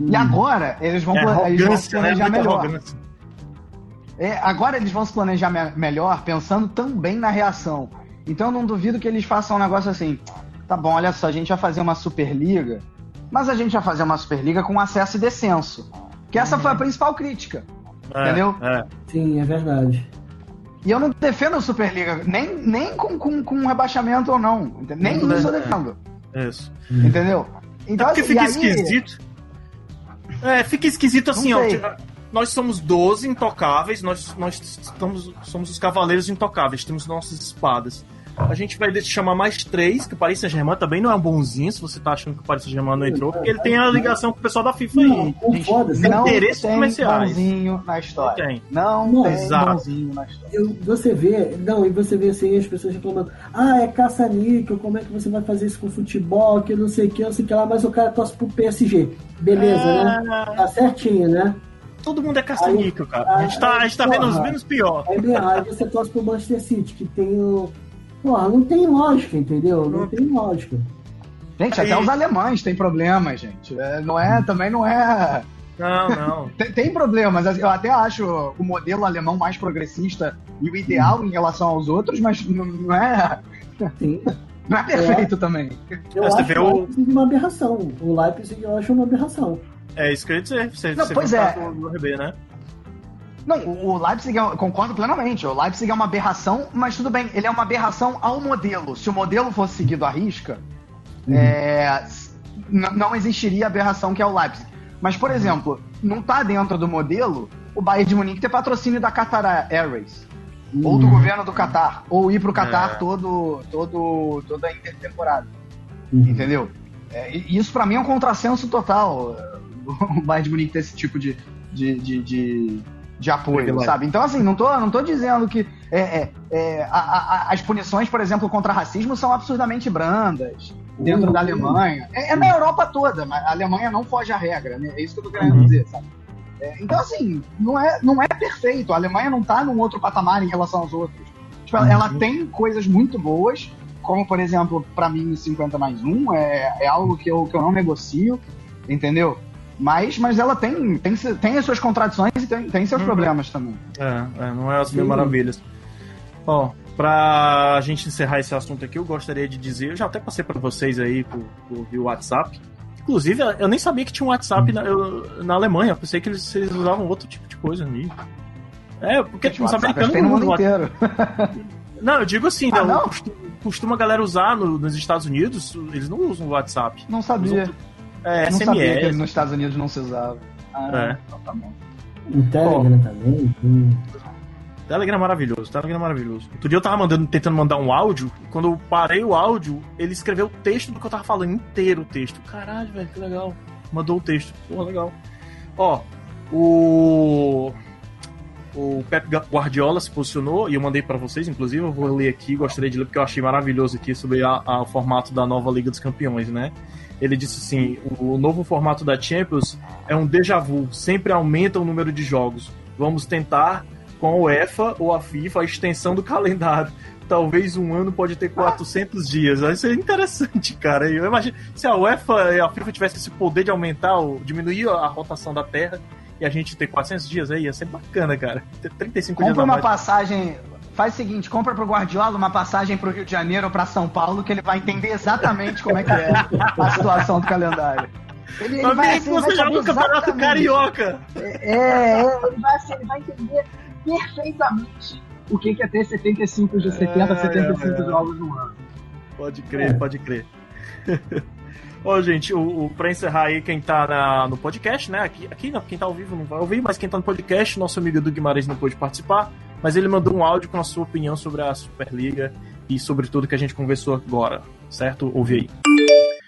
E agora eles vão, É eles vão se né? planejar melhor. É, agora eles vão se planejar me- melhor, pensando também na reação. Então eu não duvido que eles façam um negócio assim. Tá bom, olha só, a gente vai fazer uma Superliga, mas a gente vai fazer uma Superliga com acesso e descenso. Que essa foi a principal crítica. É, Entendeu? É. Sim, é verdade. E eu não defendo a Superliga, nem, nem com, com, com rebaixamento ou não. Nem Não, isso eu é. defendo. Isso. Entendeu? É Então, porque assim, fica aí- esquisito. É, fica esquisito assim, ó. tipo, Nós somos 12 intocáveis, nós, nós estamos, somos os cavaleiros intocáveis, temos nossas espadas. A gente vai chamar mais três, que o Paris Saint-Germain também não é um bonzinho, se você tá achando que o Paris Saint-Germain não entrou, porque ele tem a ligação com o pessoal da FIFA Não, aí. não foda-se. Não interesses tem comerciais. bonzinho na história. Tem. Não, Não, tem exato. bonzinho na história. Eu- você vê, não, e você vê assim as pessoas reclamando, ah, é caça-níquel, como é que você vai fazer isso com futebol, que não sei o que, não sei o que lá, mas o cara torce pro PSG. Beleza, né? É, Tá certinho, né? todo mundo é caça-níquel, cara. A gente tá, a gente tá vendo os menos pior. Aí, aí você torce pro Manchester City, que tem o. Porra, não tem lógica, entendeu? Não, tem lógica. Gente, Aí- até os alemães têm problemas, gente. É, não é, também não é. Não, não. tem, tem problemas. Eu até acho o modelo alemão mais progressista e o ideal em relação aos outros, mas não, não é. Sim. Não é perfeito também. Eu Mas você acho vê o Leipzig uma aberração. O Leipzig eu acho uma aberração. É isso que eu ia dizer. Você, Não, você pois é. do RB, né? Não, o o Leipzig, é, concordo plenamente. O Leipzig é uma aberração, mas tudo bem, ele é uma aberração ao modelo. Se o modelo fosse seguido à risca, é, s- n- não existiria a aberração que é o Leipzig. Mas, por exemplo, não tá dentro do modelo o Bayern de Munique ter patrocínio da Qatar Airways. Ou do governo do Qatar. Ou ir pro Qatar É. todo, todo, toda a intertemporada. Uhum. Entendeu? É, e isso pra mim é um contrassenso total. O Bayern de Munique ter esse tipo de, de, de, de, de apoio, sabe? Então, assim, não tô, não tô dizendo que é, é, é, a- a- as punições, por exemplo, contra racismo são absurdamente brandas dentro Uhum. da Alemanha. É, é na Europa toda, mas a Alemanha não foge à regra, né? É isso que eu tô querendo Uhum. dizer, sabe? É, então, assim, não é, não é perfeito. A Alemanha não tá num outro patamar em relação aos outros. Tipo, ela, ela tem coisas muito boas, como, por exemplo, pra mim, 50 mais 1 é, é algo que eu, que eu não negocio, entendeu? Mas, mas ela tem, tem, tem as suas contradições e tem, tem seus Uhum. problemas também. É, é, não é as mil maravilhas. Ó, pra gente encerrar esse assunto aqui, eu gostaria de dizer, eu já até passei pra vocês aí por, por via WhatsApp. Inclusive, eu nem sabia que tinha um WhatsApp na, eu- na Alemanha, eu pensei que eles, eles usavam outro tipo de coisa ali. É, porque tipo, os americanos tem no não mundo inteiro. Não, eu digo assim, Ah, né, não? costu- costuma a galera usar no- nos Estados Unidos, eles não usam o WhatsApp. Não sabia. É, não sabia que SMS. nos Estados Unidos não se usava. Ah, É. então tá bom. O Telegram também. Telegram é maravilhoso, Telegram é maravilhoso. Outro dia eu tava mandando, tentando mandar um áudio, e quando eu parei o áudio, ele escreveu o texto do que eu tava falando, inteiro o texto. Caralho, velho, que legal. Mandou o texto. Pô, legal. Ó, o. O Pep Guardiola se posicionou e eu mandei pra vocês, inclusive, eu vou ler aqui, gostaria de ler porque eu achei maravilhoso aqui sobre a- a- o formato da nova Liga dos Campeões, né? Ele disse assim: o novo formato da Champions é um déjà vu, sempre aumenta o número de jogos. Vamos tentar com a UEFA ou a FIFA a extensão do calendário. Talvez um ano pode ter 400 dias. Isso é interessante, cara. Eu imagino se a UEFA e a FIFA tivessem esse poder de aumentar, ou diminuir a rotação da Terra e a gente ter 400 dias aí, ia ser bacana, cara. Ter 35 dias Compra a uma mais. passagem. Faz o seguinte, compra pro Guardiola uma passagem pro Rio de Janeiro ou pra São Paulo, que ele vai entender exatamente como é que é a situação do calendário. Ele, ele Mas vai, bem assim, você vai joga saber o Campeonato. Carioca. É, é, ele vai, assim, ele vai entender perfeitamente o que que é ter 75 de 70, É, 75 é, é. jogos no ano. Pode crer, É. pode crer. Ó, gente, o, o, pra encerrar aí, quem tá na- no podcast, né? Aqui, aqui não, quem tá ao vivo não vai ouvir, mas quem tá no podcast, nosso amigo Edu Guimarães não pôde participar, mas ele mandou um áudio com a sua opinião sobre a Superliga e sobre tudo que a gente conversou agora, certo? Ouve aí.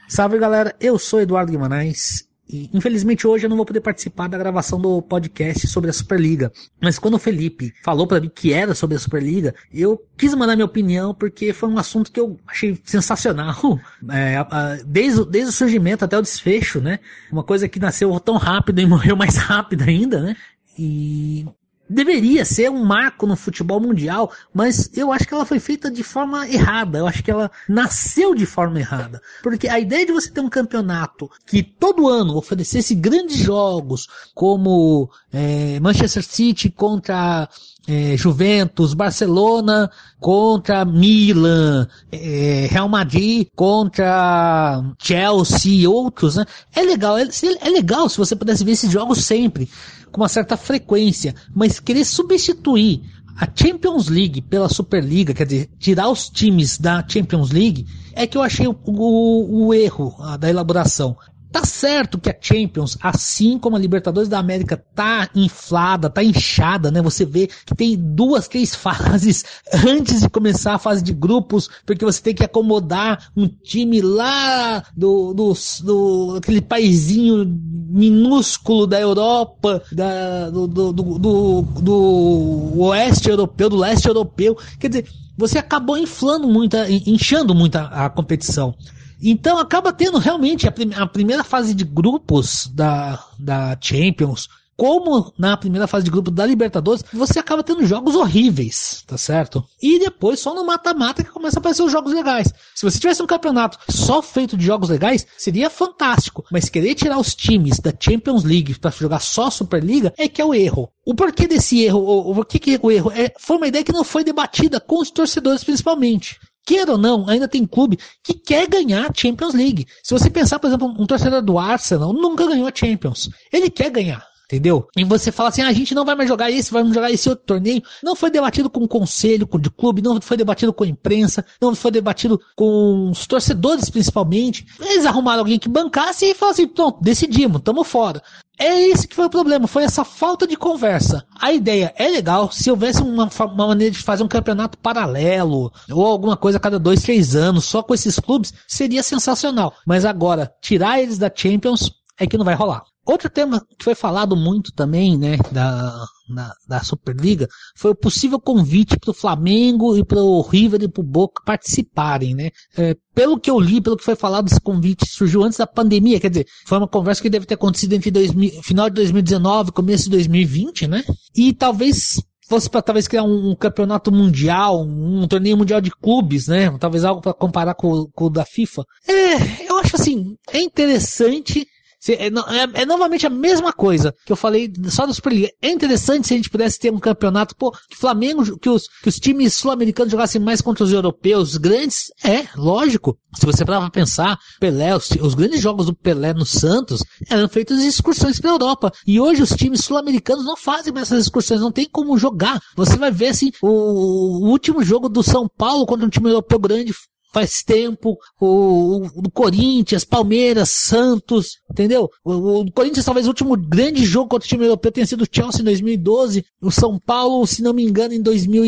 Salve galera, eu sou Eduardo Guimarães e infelizmente hoje eu não vou poder participar da gravação do podcast sobre a Superliga. Mas quando o Felipe falou pra mim que era sobre a Superliga, eu quis mandar minha opinião porque foi um assunto que eu achei sensacional. É, desde, desde o surgimento até o desfecho, né? Uma coisa que nasceu tão rápido e morreu mais rápido ainda, né? E deveria ser um marco no futebol mundial, mas eu acho que ela foi feita de forma errada. Eu acho que ela nasceu de forma errada. Porque a ideia de você ter um campeonato que todo ano oferecesse grandes jogos, como é, Manchester City contra é, Juventus, Barcelona contra Milan, é, Real Madrid contra Chelsea e outros, né? É legal, é, é legal se você pudesse ver esses jogos sempre com uma certa frequência, mas querer substituir a Champions League pela Superliga, quer dizer, tirar os times da Champions League, é que eu achei o, o- o erro da elaboração. Tá certo que a Champions, assim como a Libertadores da América, tá inflada, tá inchada, né? Você vê que tem duas, três fases antes de começar a fase de grupos, porque você tem que acomodar um time lá do, do, do aquele paizinho minúsculo da Europa, da, do, do, do, do, do oeste europeu, do leste europeu. Quer dizer, você acabou inflando muito, inchando muito a, a competição. Então acaba tendo realmente a, prim- a primeira fase de grupos da, da Champions como na primeira fase de grupo da Libertadores, você acaba tendo jogos horríveis, tá certo? E depois só no mata-mata que começa a aparecer os jogos legais. Se você tivesse um campeonato só feito de jogos legais, seria fantástico. Mas querer tirar os times da Champions League para jogar só Superliga é que é o erro. O porquê desse erro, o, o porquê que é o erro, é, foi uma ideia que não foi debatida com os torcedores principalmente queira ou não, ainda tem clube que quer ganhar a Champions League. Se você pensar, por exemplo, um torcedor do Arsenal nunca ganhou a Champions. Ele quer ganhar. Entendeu? E você fala assim, ah, a gente não vai mais jogar esse, vai jogar esse outro torneio. Não foi debatido com o conselho de clube, não foi debatido com a imprensa, não foi debatido com os torcedores principalmente. Eles arrumaram alguém que bancasse e falaram assim, pronto, decidimos, tamo fora. É esse que foi o problema, foi essa falta de conversa. A ideia é legal, se houvesse uma, uma maneira de fazer um campeonato paralelo, ou alguma coisa a cada dois, três anos, só com esses clubes, seria sensacional. Mas agora, tirar eles da Champions é que não vai rolar. Outro tema que foi falado muito também, né, da, na, da Superliga, foi o possível convite para o Flamengo e para o River e para o Boca participarem, né. É, pelo que eu li, pelo que foi falado, esse convite surgiu antes da pandemia, quer dizer, foi uma conversa que deve ter acontecido entre dois, final de 2019 e começo de 2020, né, e talvez fosse para talvez criar um, um, campeonato mundial, um, um, torneio mundial de clubes, né? Talvez algo para comparar com, com o da FIFA. É, eu acho assim, é interessante, é, é, é, novamente a mesma coisa que eu falei só da Superliga. É interessante se a gente pudesse ter um campeonato, pô, que Flamengo, que os, que os times sul-americanos jogassem mais contra os europeus grandes. É, lógico. Se você parar pra pensar, Pelé, os, os, grandes jogos do Pelé no Santos eram feitos em excursões pra Europa. E hoje os times sul-americanos não fazem mais essas excursões, não tem como jogar. Você vai ver assim, o, o último jogo do São Paulo contra um time europeu grande faz tempo, o, o, Corinthians, Palmeiras, Santos, entendeu? O, o, Corinthians talvez o último grande jogo contra o time europeu tenha sido o Chelsea em 2012, o São Paulo, se não me engano, em 2000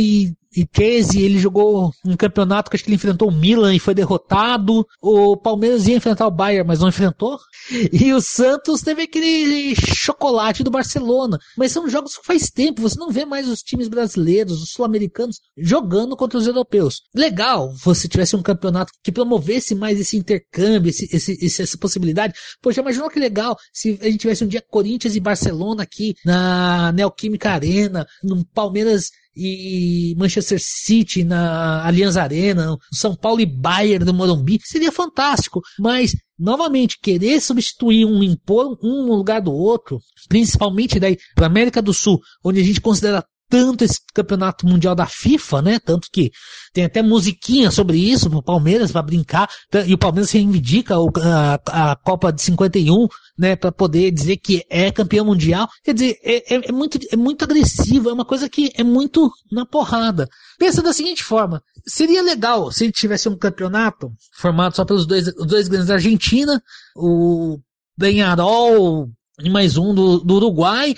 2013 ele jogou um campeonato que acho que ele enfrentou o Milan e foi derrotado. O Palmeiras ia enfrentar o Bayern, mas não enfrentou. E o Santos teve aquele chocolate do Barcelona. Mas são jogos que faz tempo, você não vê mais os times brasileiros, os sul-americanos jogando contra os europeus. Legal, você tivesse um campeonato que promovesse mais esse intercâmbio, esse, esse, essa possibilidade. Já imaginou que legal se a gente tivesse um dia Corinthians e Barcelona aqui na Neoquímica Arena, no Palmeiras e Manchester City na Allianz Arena, São Paulo e Bayern do Morumbi, seria fantástico. Mas, novamente, querer substituir um, impor um no lugar do outro, principalmente daí para América do Sul, onde a gente considera tanto esse campeonato mundial da FIFA, né? Tanto que tem até musiquinha sobre isso pro Palmeiras para brincar. E o Palmeiras reivindica a, a Copa de 51, né? Para poder dizer que é campeão mundial. Quer dizer, é, é, é, muito, é muito agressivo, é uma coisa que é muito na porrada. Pensa da seguinte forma: seria legal se gente tivesse um campeonato formado só pelos dois, os dois grandes da Argentina, o Benharol, e mais um do, do, Uruguai,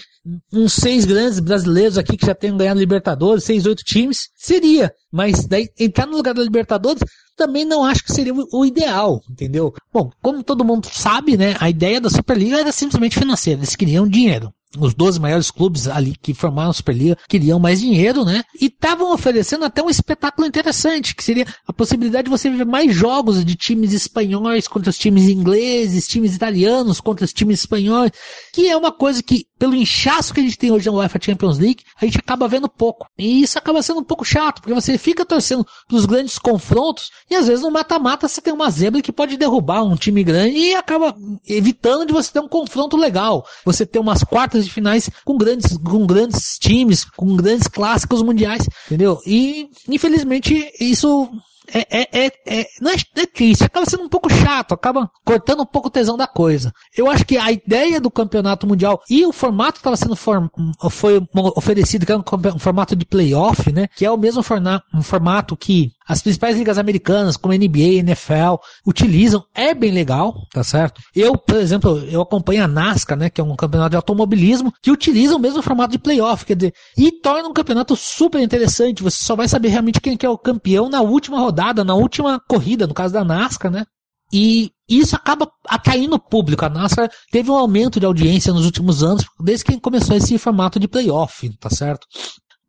uns seis grandes brasileiros aqui que já tenham ganhado Libertadores, seis, oito times, seria. Mas daí entrar no lugar da Libertadores também não acho que seria o, o ideal, entendeu? Bom, como todo mundo sabe, né, a ideia da Superliga era simplesmente financeira, eles queriam dinheiro os 12 maiores clubes ali que formaram a Superliga queriam mais dinheiro, né? E estavam oferecendo até um espetáculo interessante, que seria a possibilidade de você ver mais jogos de times espanhóis contra os times ingleses, times italianos contra os times espanhóis, que é uma coisa que, pelo inchaço que a gente tem hoje na UEFA Champions League, a gente acaba vendo pouco. E isso acaba sendo um pouco chato, porque você fica torcendo pros grandes confrontos e às vezes no mata-mata você tem uma zebra que pode derrubar um time grande e acaba evitando de você ter um confronto legal. Você ter umas quartas de finais com grandes, com grandes times, com grandes clássicos mundiais, entendeu? E, infelizmente, isso é, é, é, é, não é, é triste, acaba sendo um pouco chato, acaba cortando um pouco o tesão da coisa. Eu acho que a ideia do campeonato mundial e o formato que estava sendo form, foi oferecido, que é um, formato de playoff, né? Que é o mesmo formato, um formato que as principais ligas americanas, como NBA NFL, utilizam, é bem legal, tá certo? Eu, por exemplo, eu acompanho a NASCAR, né, que é um campeonato de automobilismo, que utiliza o mesmo formato de playoff, quer dizer, e torna um campeonato super interessante. Você só vai saber realmente quem é o campeão na última rodada, na última corrida, no caso da NASCAR, né? E isso acaba atraindo o público. A NASCAR teve um aumento de audiência nos últimos anos, desde que começou esse formato de playoff, tá certo?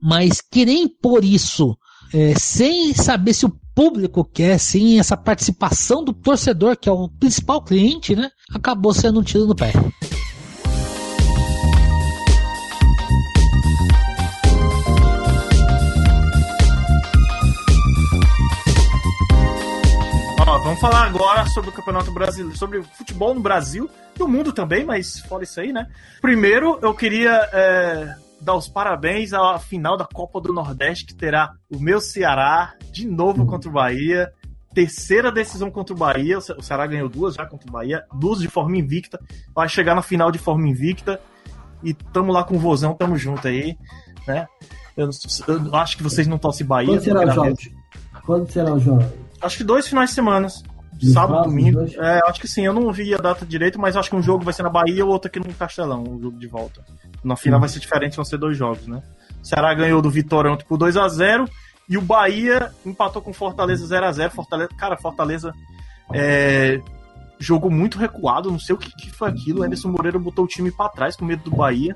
Mas querer impor isso é, sem saber se o público quer, é, sem essa participação do torcedor, que é o principal cliente, né? Acabou sendo um tiro no pé. vamos falar agora sobre o Campeonato Brasileiro, sobre o futebol no Brasil, no mundo também, mas fora isso aí, né? Primeiro, eu queria é, dar os parabéns à final da Copa do Nordeste, que terá o meu Ceará de novo contra o Bahia. Terceira decisão contra o Bahia. O Ceará ganhou duas já contra o Bahia, duas de forma invicta. Vai chegar na final de forma invicta. E tamo lá com o Vozão, tamo junto aí, né? Eu, eu acho que vocês não torcem Bahia. Quando será o jogo? Quando será o jogo? Acho que dois finais de semana. Sábado, domingo. É, acho que sim, eu não vi a data direito, mas acho que um jogo vai ser na Bahia e o outro aqui no Castelão, o um jogo de volta. Na final vai ser diferente, vão ser dois jogos, né? O Ceará ganhou do Vitorão por 2 a 0 e o Bahia empatou com Fortaleza 0 a 0 Fortaleza, Cara, Fortaleza é, jogou muito recuado, não sei o que, que foi aquilo. O Anderson Moreira botou o time para trás com medo do Bahia.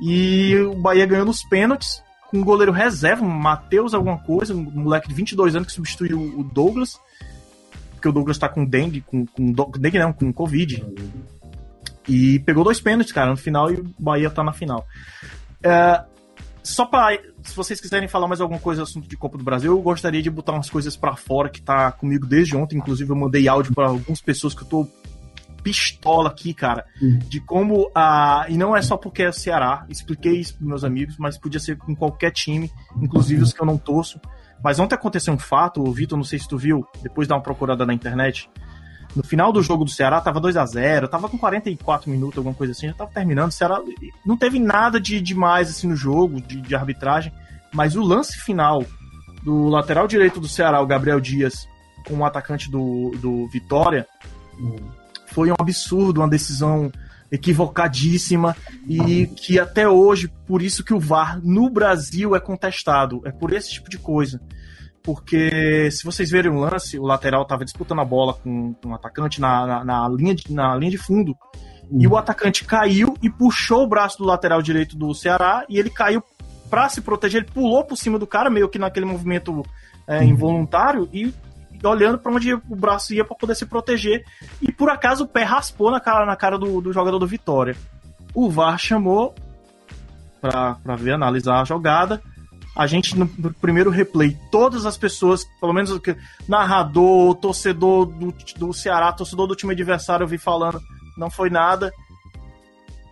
E o Bahia ganhou nos pênaltis com um goleiro reserva, um Matheus alguma coisa, um moleque de 22 anos que substituiu o Douglas, porque o Douglas tá com dengue, com, com dengue não, com Covid. E pegou dois pênaltis, cara, no final e o Bahia tá na final. É, só para se vocês quiserem falar mais alguma coisa assunto de Copa do Brasil, eu gostaria de botar umas coisas para fora que tá comigo desde ontem, inclusive eu mandei áudio para algumas pessoas que eu tô pistola aqui, cara, de como a. E não é só porque é o Ceará, expliquei isso pros meus amigos, mas podia ser com qualquer time, inclusive os que eu não torço. Mas ontem aconteceu um fato, o Vitor, não sei se tu viu, depois dá uma procurada na internet. No final do jogo do Ceará tava 2 a 0 tava com 44 minutos, alguma coisa assim, já tava terminando. O Ceará não teve nada de demais assim no jogo, de, de arbitragem, mas o lance final do lateral direito do Ceará, o Gabriel Dias, com o atacante do, do Vitória, hum foi um absurdo, uma decisão equivocadíssima e que até hoje, por isso que o VAR no Brasil é contestado, é por esse tipo de coisa. Porque se vocês verem o lance, o lateral estava disputando a bola com, com um atacante na, na, na, linha de, na linha de fundo. E o atacante caiu e puxou o braço do lateral direito do Ceará e ele caiu para se proteger, ele pulou por cima do cara, meio que naquele movimento é, involuntário e olhando para onde o braço ia para poder se proteger. E por acaso o pé raspou na cara, na cara do, do jogador do Vitória. O VAR chamou para ver, analisar a jogada. A gente, no, no, primeiro replay, todas as pessoas, pelo menos narrador, torcedor do, do Ceará, torcedor do time adversário, eu vi falando, não foi nada.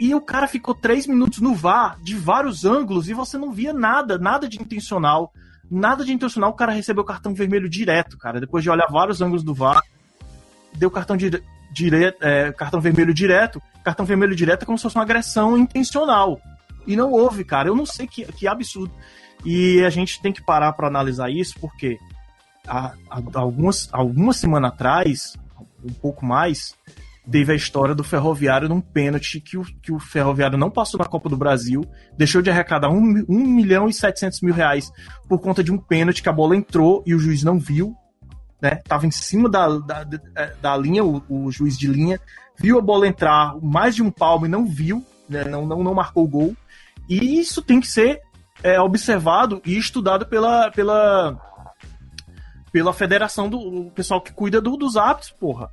E o cara ficou três minutos no VAR, de vários ângulos, e você não via nada, nada de intencional. Nada de intencional, o cara recebeu cartão vermelho direto, cara. Depois de olhar vários ângulos do VAR, deu cartão, dire, é, cartão vermelho direto. Cartão vermelho direto é como se fosse uma agressão intencional. E não houve, cara. Eu não sei que, que absurdo. E a gente tem que parar para analisar isso, porque há, há, algumas, algumas semanas atrás, um pouco mais, teve a história do Ferroviário num pênalti que o, que o Ferroviário não passou na Copa do Brasil, deixou de arrecadar 1 um, um milhão e 700 mil reais por conta de um pênalti que a bola entrou e o juiz não viu, né? Tava em cima da, da, da linha, o, o juiz de linha, viu a bola entrar mais de um palmo e não viu, né? não, não, não marcou o gol. E isso tem que ser é, observado e estudado pela, pela, pela federação do pessoal que cuida do, dos árbitros, porra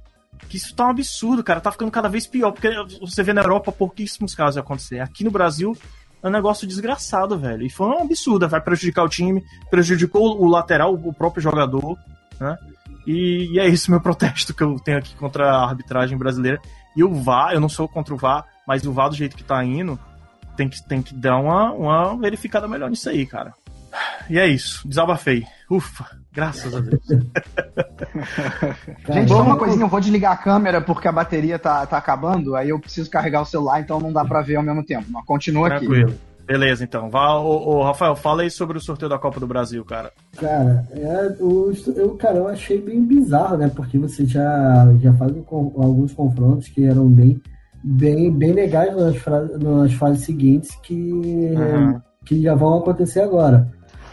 que isso tá um absurdo, cara. Tá ficando cada vez pior, porque você vê na Europa pouquíssimos casos acontecer. Aqui no Brasil é um negócio desgraçado, velho. E foi um absurdo, vai prejudicar o time, prejudicou o lateral, o próprio jogador, né? E, e é isso meu protesto que eu tenho aqui contra a arbitragem brasileira. E o VAR, eu não sou contra o VAR, mas o VAR do jeito que tá indo, tem que, tem que dar uma, uma verificada melhor nisso aí, cara. E é isso, desabafei. Ufa, graças a Deus. Gente, só uma coisinha, eu vou desligar a câmera porque a bateria tá, tá acabando, aí eu preciso carregar o celular, então não dá pra ver ao mesmo tempo. Mas continua Tranquilo. aqui. Beleza, então. Vá, ô, ô, Rafael, fala aí sobre o sorteio da Copa do Brasil, cara. Cara, é, o, eu, cara, eu achei bem bizarro, né? Porque você já, já faz um, alguns confrontos que eram bem, bem, bem legais nas, nas fases seguintes que, uhum. que já vão acontecer agora.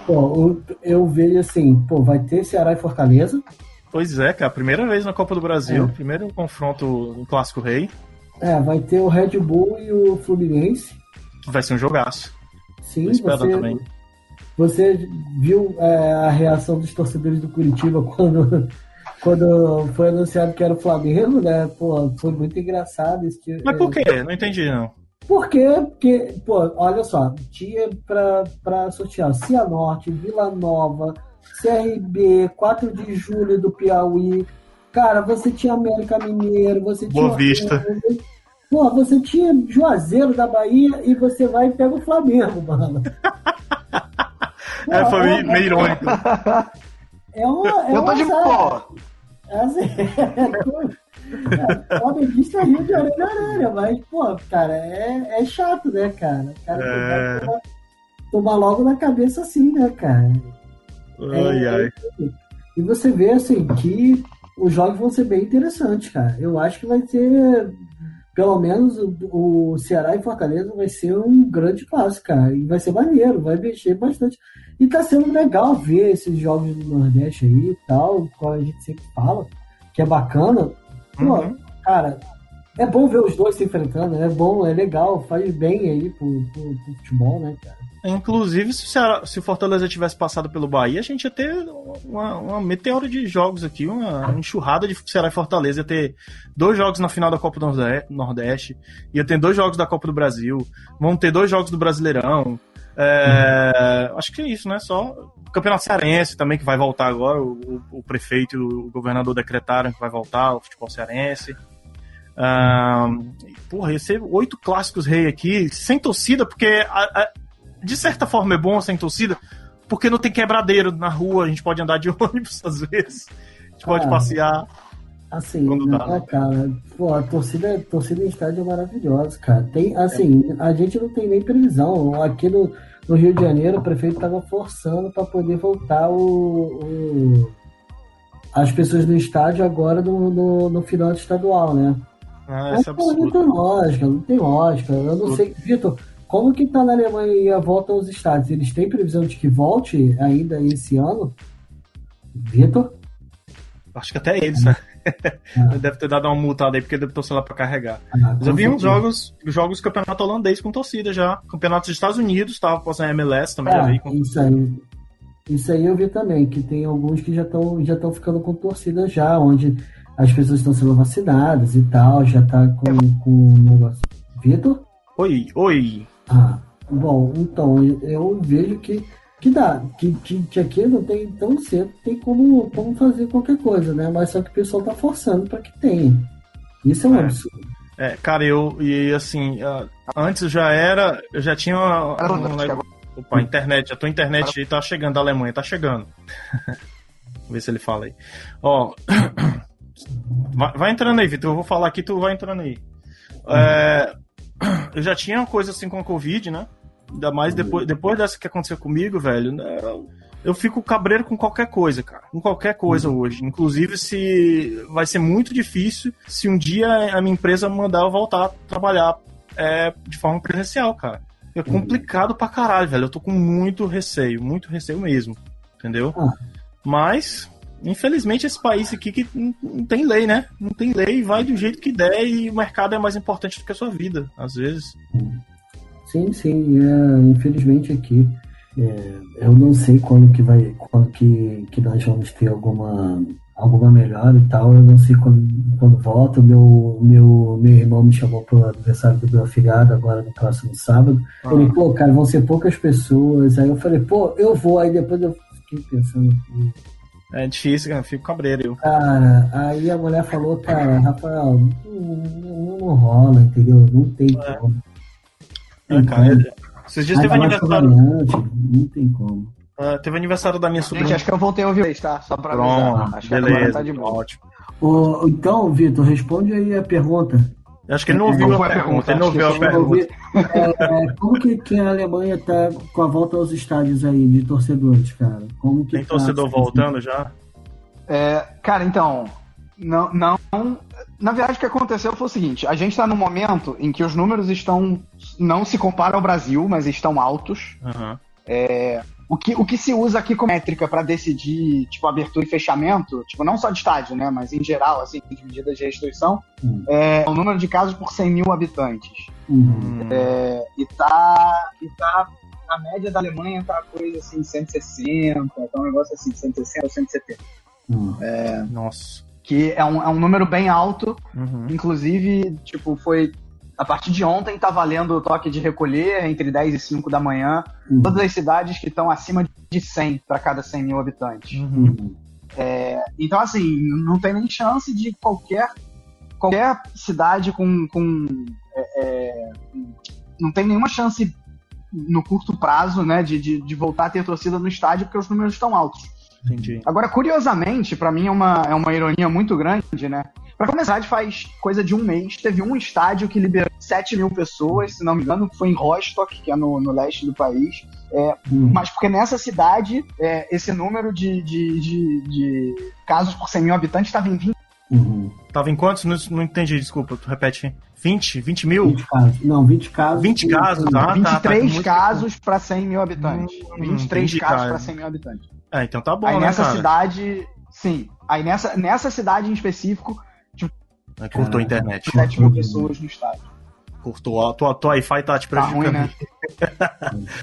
Pô, eu vejo assim, pô, vai ter Ceará e Fortaleza. Pois é, cara, primeira vez na Copa do Brasil, é. primeiro confronto no Clássico Rei. É, vai ter o Red Bull e o Fluminense. Vai ser um jogaço. Sim, você, também. você viu é, a reação dos torcedores do Curitiba quando, quando foi anunciado que era o Flamengo, né? Pô, foi muito engraçado. Esse, Mas por quê? Não entendi, não. Por quê? Porque, pô, olha só, tinha pra, pra sortear Cianorte, Vila Nova, CRB, 4 de julho do Piauí, Cara, você tinha América Mineiro, você tinha. Boa Vista. Pô, você tinha Juazeiro da Bahia e você vai e pega o Flamengo, mano. é, foi meio irônico. É uma, é Eu tô uma de boa. É assim, é, flamenguista rio de orelha a orelha, mas, pô, cara, é, é chato, né, cara? O cara É. toma, toma logo na cabeça assim, né, cara? Ai, ai. E você vê, assim, que os jogos vão ser bem interessantes, cara. Eu acho que vai ser, pelo menos, o, o Ceará e Fortaleza vai ser um grande clássico, cara. E vai ser maneiro, vai mexer bastante. E tá sendo legal ver esses jogos do Nordeste aí e tal, como a gente sempre fala, que é bacana. Pô, Uhum. cara, é bom ver os dois se enfrentando, é bom, é legal, faz bem aí pro, pro, pro futebol, né, cara? Inclusive, se o, Ceará- se o Fortaleza tivesse passado pelo Bahia, a gente ia ter uma, uma meteora de jogos aqui, uma enxurrada de Ceará e Fortaleza. Ia ter dois jogos na final da Copa do Norde- Nordeste, ia ter dois jogos da Copa do Brasil, vão ter dois jogos do Brasileirão. É, Acho que é isso, né? Só o Campeonato Cearense também, que vai voltar agora. O, o- o prefeito e o governador decretaram que vai voltar o futebol cearense. Ah, porra, ia ser oito clássicos rei aqui, sem torcida, porque a- a- de certa forma é bom sem torcida, porque não tem quebradeiro na rua, a gente pode andar de ônibus às vezes, a gente pode Ah. passear. Assim, Quando dá, né? cara, pô, a torcida, a torcida em estádio é maravilhosa, cara. Tem, assim, a gente não tem nem previsão. Aqui no, no Rio de Janeiro, o prefeito tava forçando para poder voltar o, o- as pessoas no estádio agora no, no, no final do estadual, né? Ah, Mas, isso é pô, não tem absurdo. lógica, não tem lógica. Eu não Absurdo. sei, Vitor, como que tá na Alemanha e a volta aos estádios? Eles têm previsão de que volte ainda esse ano? Vitor? Acho que até eles, né? Ah. Deve ter dado uma multada aí, porque deve torcer lá pra carregar. Ah, Mas eu vi uns jogos, jogos do campeonato holandês com torcida já. Campeonato dos Estados Unidos, tava passando MLS também, Ah, vi com isso aí. Isso aí eu vi também, que tem alguns que já estão já ficando com torcida já, onde as pessoas estão sendo vacinadas e tal, já tá com, com um negócio. Vitor? Oi, oi. Ah, bom, então eu vejo que, que dá, que, que, que aqui não tem tão cedo, tem como, como fazer qualquer coisa, né? Mas só que o pessoal tá forçando para que tenha. Isso é um É. absurdo. É, cara, eu, e assim, ah, antes já era, eu já tinha uma, um agora- Opa, internet, a tua internet aí tá chegando da Alemanha, tá chegando. Vamos ver se ele fala aí. Ó, vai, vai entrando aí, Vitor, eu vou falar aqui, tu vai entrando aí. É, eu já tinha uma coisa assim com a Covid, né? Ainda mais depois, depois dessa que aconteceu comigo, velho. né, Eu fico cabreiro com qualquer coisa, cara. Com qualquer coisa hoje. Inclusive, se vai ser muito difícil se um dia a minha empresa mandar eu voltar a trabalhar é, de forma presencial, cara. É complicado pra caralho, velho. Eu tô com muito receio, muito receio mesmo. Entendeu? Ah. Mas, infelizmente, esse país aqui que não, não tem lei, né? Não tem lei, vai do jeito que der e o mercado é mais importante do que a sua vida, às vezes. Sim, sim, é, infelizmente aqui. é, eu não sei quando que vai, quando que, que nós vamos ter alguma, alguma melhora e tal. Eu não sei quando, quando volta. Meu, meu, meu irmão me chamou pro aniversário do meu afilhado agora no próximo sábado. Ele, pô, cara, vão ser poucas pessoas. Aí eu falei, pô, eu vou. Aí depois eu fiquei pensando, É difícil, cara. Eu fico cabreiro. Eu. cara. Aí a mulher falou, cara, Rafael, não, não, não rola, entendeu? Não tem É. como. É, cara, é- esses dias teve tá aniversário, não tem como. ah, teve aniversário da minha Gente, sobrinha. acho que eu voltei a ouvir vocês, tá? Só pra avisar. Pronto, Acho que agora beleza, tá de boa. ótimo. Ô, então, Vitor, responde aí a pergunta. Eu Acho que ele não ouviu a a pergunta, pergunta, ele não ouviu a pergunta. é, é, como que, que a Alemanha tá com a volta aos estádios aí de torcedores, cara? Como que Tem tá torcedor essa- voltando já? É, cara, então, não, não. Na verdade, o que aconteceu foi o seguinte: a gente está num momento em que os números estão. não se comparam ao Brasil, mas estão altos. Aham. O que, o que se usa aqui como métrica para decidir, tipo, abertura e fechamento, tipo, não só de estádio, né, mas em geral, assim, de medidas de restrição, Hum. é o número de casos por 100 mil habitantes. Uhum. Hum, E tá, e tá, a média da Alemanha tá coisa assim, 160, tá um negócio assim, 160 ou 170. Hum. Nossa. Que é um, é um número bem alto, Uhum. inclusive, tipo, foi. A partir de ontem tá valendo o toque de recolher entre 10 e 5 da manhã. Uhum. Todas as cidades que estão acima de 100 para cada 100 mil habitantes. Uhum. É, então, assim, não tem nem chance de qualquer, qualquer cidade com. com é, é, não tem nenhuma chance no curto prazo, né, de, de, de, voltar a ter torcida no estádio porque os números estão altos. Entendi. Agora, curiosamente, para mim é uma, é uma ironia muito grande, né? Para começar, faz coisa de um mês, teve um estádio que liberou 7 mil pessoas, se não me engano, foi em Rostock, que é no, no leste do país. É, uhum. Mas porque nessa cidade, é, esse número de, de, de, de, casos por 100 mil habitantes estava em 20. Uhum. Tava em quantos? Não, não entendi, desculpa, tu repete. 20? 20 mil? 20 casos. Não, 20 casos. 20 casos, ah, 23 tá, tá casos para 100 mil habitantes. Hum, 23 casos para 100 mil habitantes. É, então tá bom, Aí né, nessa cara? cidade, sim. Aí nessa, nessa cidade em específico, tipo, é, cortou a internet. 7 mil pessoas no estádio. Cortou. A tua, tua Wi-Fi tá te prejudicando. Tá ruim, né?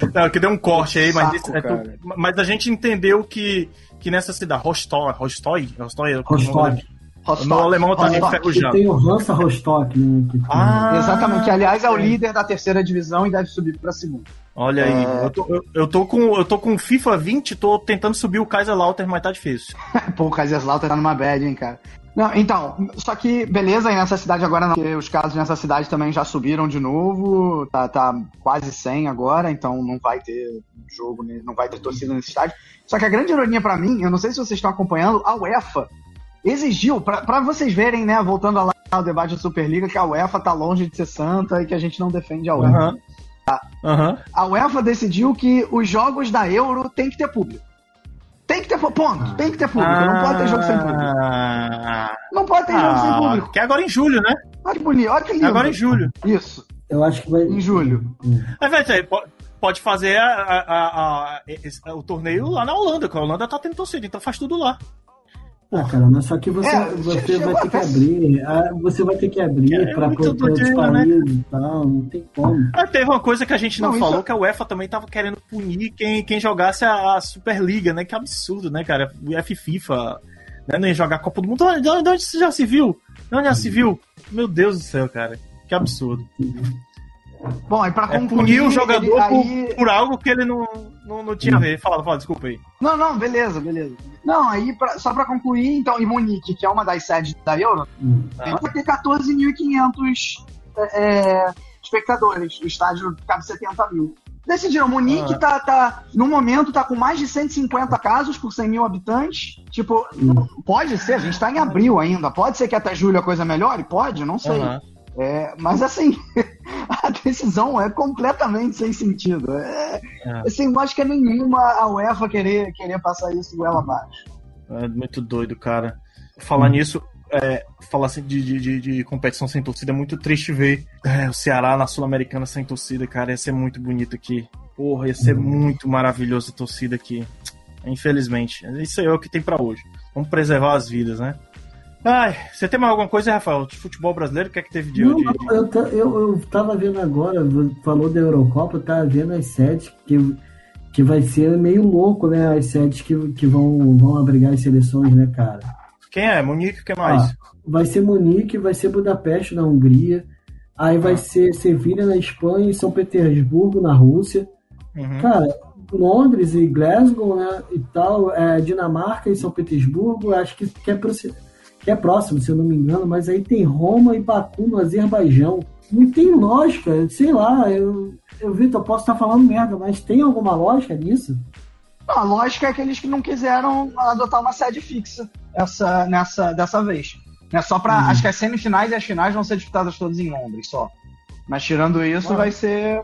Não, que deu um corte aí, mas, Saco, é tu, mas a gente entendeu que, que nessa cidade, Rostoy, Rostoy, Rostoy, Rostoy. Rostock. No alemão tá enferrujado. Tem o Hansa Rostock, né? Ah, exatamente. Que, aliás, é o líder da terceira divisão e deve subir pra segunda. Olha aí, é... eu, tô, eu, eu, tô com, eu tô com FIFA 20, tô tentando subir o Kaiserslautern, mas tá difícil. Pô, o Kaiserslautern tá numa bad, hein, cara. Não, então, só que beleza, aí nessa cidade agora não, porque os casos nessa cidade também já subiram de novo, tá, tá quase 100 agora, então não vai ter jogo, não vai ter torcida nesse estádio. Só que a grande ironia para mim, eu não sei se vocês estão acompanhando, a UEFA exigiu, para vocês verem, né, voltando lá ao debate da Superliga, que a UEFA tá longe de ser santa e que a gente não defende a UEFA. Uhum. Uhum. A UEFA decidiu que os jogos da Euro tem que ter público. Tem que ter ponto, ah. tem que ter público. Ah. Não pode ter jogo sem público. Ah. Não pode ter jogo sem ah. público. Que é agora em julho, né? Olha que bonito, olha que lindo. Agora em julho. Isso. Eu acho que vai. Em julho. Mas, velho, pode fazer a, a, a, o torneio lá na Holanda, que a Holanda tá tendo torcida, então faz tudo lá. Ah, cara, mas só que você, é, você vai ter que abrir. Ah, você vai ter que abrir é, para outros países né? e tal, não tem como. Ah, teve uma coisa que a gente não, não falou, isso... que a UEFA também tava querendo punir quem, quem jogasse a, a Superliga, né? Que absurdo, né, cara? O F FIFA, né? Não ia jogar a Copa do Mundo. De onde, de onde você já se viu? De onde já se viu? Meu Deus do céu, cara. Que absurdo. Bom, e pra concluir... É punir o jogador ele, aí... por, por, algo que ele não, não, não tinha a ver. Fala, fala, desculpa aí. Não, não, beleza, beleza. Não, aí pra, só pra concluir, então, em Munique, que é uma das sedes da Euro, hum. tem que ter 14.500 é, é, espectadores. O estádio cabe 70 mil. Decidiram, Munique ah. tá, tá, no momento, tá com mais de 150 casos por 100 mil habitantes. Tipo, hum. pode ser, a gente tá em abril ainda. Pode ser que até julho a coisa melhore? Pode, não sei. Uhum. É, mas assim, a decisão é completamente sem sentido. É, é. Sem lógica nenhuma a UEFA querer, querer passar isso goela abaixo. É muito doido, cara. Falar hum. nisso, é, falar assim de, de, de, competição sem torcida é muito triste ver é, o Ceará na Sul-Americana sem torcida, cara. Ia ser muito bonito aqui. Porra, ia ser hum. muito maravilhoso a torcida aqui. Infelizmente. Isso aí é o que tem para hoje. Vamos preservar as vidas, né? Ai, você tem mais alguma coisa, Rafael, de futebol brasileiro? O que é que teve de hoje? Eu, eu, eu tava vendo agora, falou da Eurocopa, eu tava vendo as sedes que, que vai ser meio louco, né? As sedes que, que vão, vão abrigar as seleções, né, cara? Quem é? Munique, o que mais? Ah, vai ser Munique, vai ser Budapeste na Hungria, aí vai ah. ser Sevilha na Espanha e São Petersburgo na Rússia. Uhum. Cara, Londres e Glasgow, né, e tal, é, Dinamarca e São Petersburgo, acho que, que é pro que é próximo, se eu não me engano, mas aí tem Roma e Baku no Azerbaijão. Não tem lógica, sei lá, eu, eu Vitor, posso estar falando merda, mas tem alguma lógica nisso? A lógica é aqueles que não quiseram adotar uma sede fixa essa, nessa, dessa vez. É só para, hum. acho que as semifinais e as finais vão ser disputadas todas em Londres só. Mas tirando isso, vai ser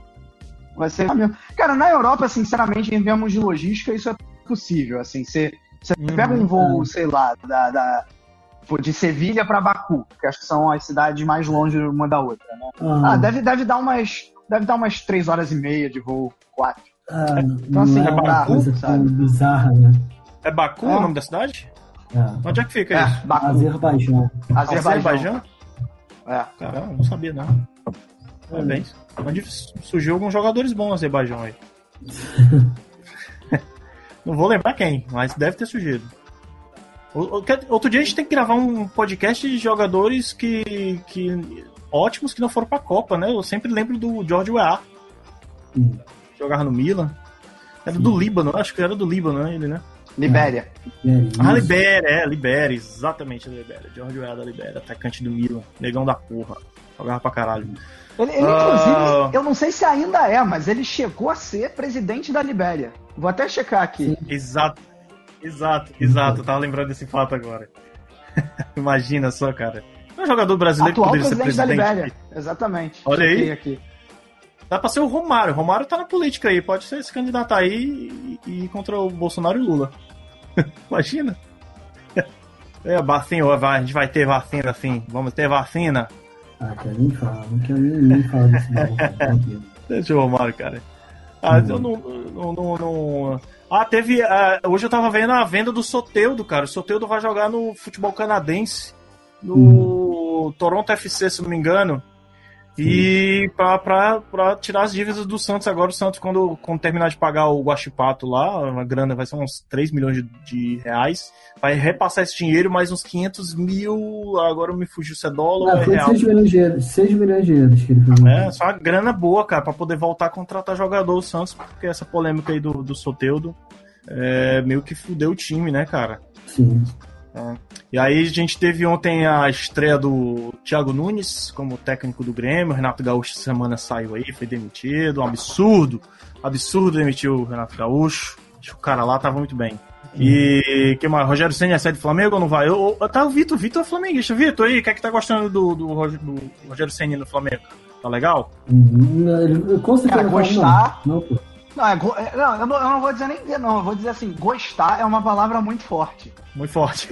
vai ser Cara, na Europa, sinceramente, em termos de logística, isso é possível, assim, você, você uhum. pega um voo, sei lá, da, da de Sevilha para Baku, que acho que são as cidades mais longe uma da outra, né? Ah, ah deve, deve dar umas deve dar umas três horas e meia de voo, quatro. Ah, então assim, é, é Baku, sabe? Bizarra, né? É Baku é. o nome da cidade? É. Onde é que fica é, isso? Baku. Azerbaijão. Azerbaijão. Azerbaijão? É. Caramba, não sabia não. Parabéns. Onde surgiu alguns jogadores bons no Azerbaijão aí. não vou lembrar quem, mas deve ter surgido. Outro dia a gente tem que gravar um podcast de jogadores que, que ótimos que não foram pra Copa, né? Eu sempre lembro do George Weah. Hum. Jogava no Milan. Era Sim. do Líbano, acho que era do Líbano, né? Ele, né? Libéria. É, Ah, isso. Libéria, é, Libéria, exatamente Libéria. George Weah da Libéria, atacante do Milan, negão da porra. Jogava pra caralho. Ele, ele, Ah. inclusive, eu não sei se ainda é, mas ele chegou a ser presidente da Libéria. Vou até checar aqui. Exato, exato, exato. Eu tava lembrando desse fato agora. Imagina só, cara. Um jogador brasileiro que Atual poderia ser presidente, da presidente. Libéria. Exatamente. Olha aí. Aqui. Dá pra ser o Romário. O Romário tá na política aí. Pode ser se candidatar aí e, ir contra o Bolsonaro e Lula. Imagina. É, vacina, a gente vai ter vacina sim. Vamos ter vacina. Ah, cara, nem fala, não quero nem, nem falar desse. Deixa o Romário, cara. Ah, eu não, não, não, não- Ah, teve. ah, hoje eu tava vendo a venda do Soteudo, cara. O Soteudo vai jogar no futebol canadense. No Toronto FC, se não me engano. E pra, pra, pra tirar as dívidas do Santos agora, o Santos, quando, quando terminar de pagar o Guachipato lá, uma grana vai ser uns 3 milhões de, de reais, vai repassar esse dinheiro, mais uns 500 mil, agora me fugiu se é dólar ou Ah, é real. 6 milhões de euros. 6 milhões de euros que ele fez. É, só uma grana boa, cara, pra poder voltar a contratar jogador o Santos, porque essa polêmica aí do, do Soteudo é, meio que fudeu o time, né, cara? Sim. E aí a gente teve ontem a estreia do Thiago Nunes como técnico do Grêmio, o Renato Gaúcho essa semana saiu aí, foi demitido, um absurdo, absurdo demitir o Renato Gaúcho, acho que o cara lá tava muito bem. E que mais? Rogério Senna é do Flamengo ou não vai? Eu, eu, tá o Vitor, Vitor é flamenguista. Vitor, aí, o que é que tá gostando do, do, do Rogério Senna no Flamengo? Tá legal? Uhum. Ele- Com certeza Cara, gostar- Não, não, pô. Não, é go- é- não, eu não, eu não vou dizer nem ver, não. Eu vou dizer assim, gostar é uma palavra muito forte. Muito forte.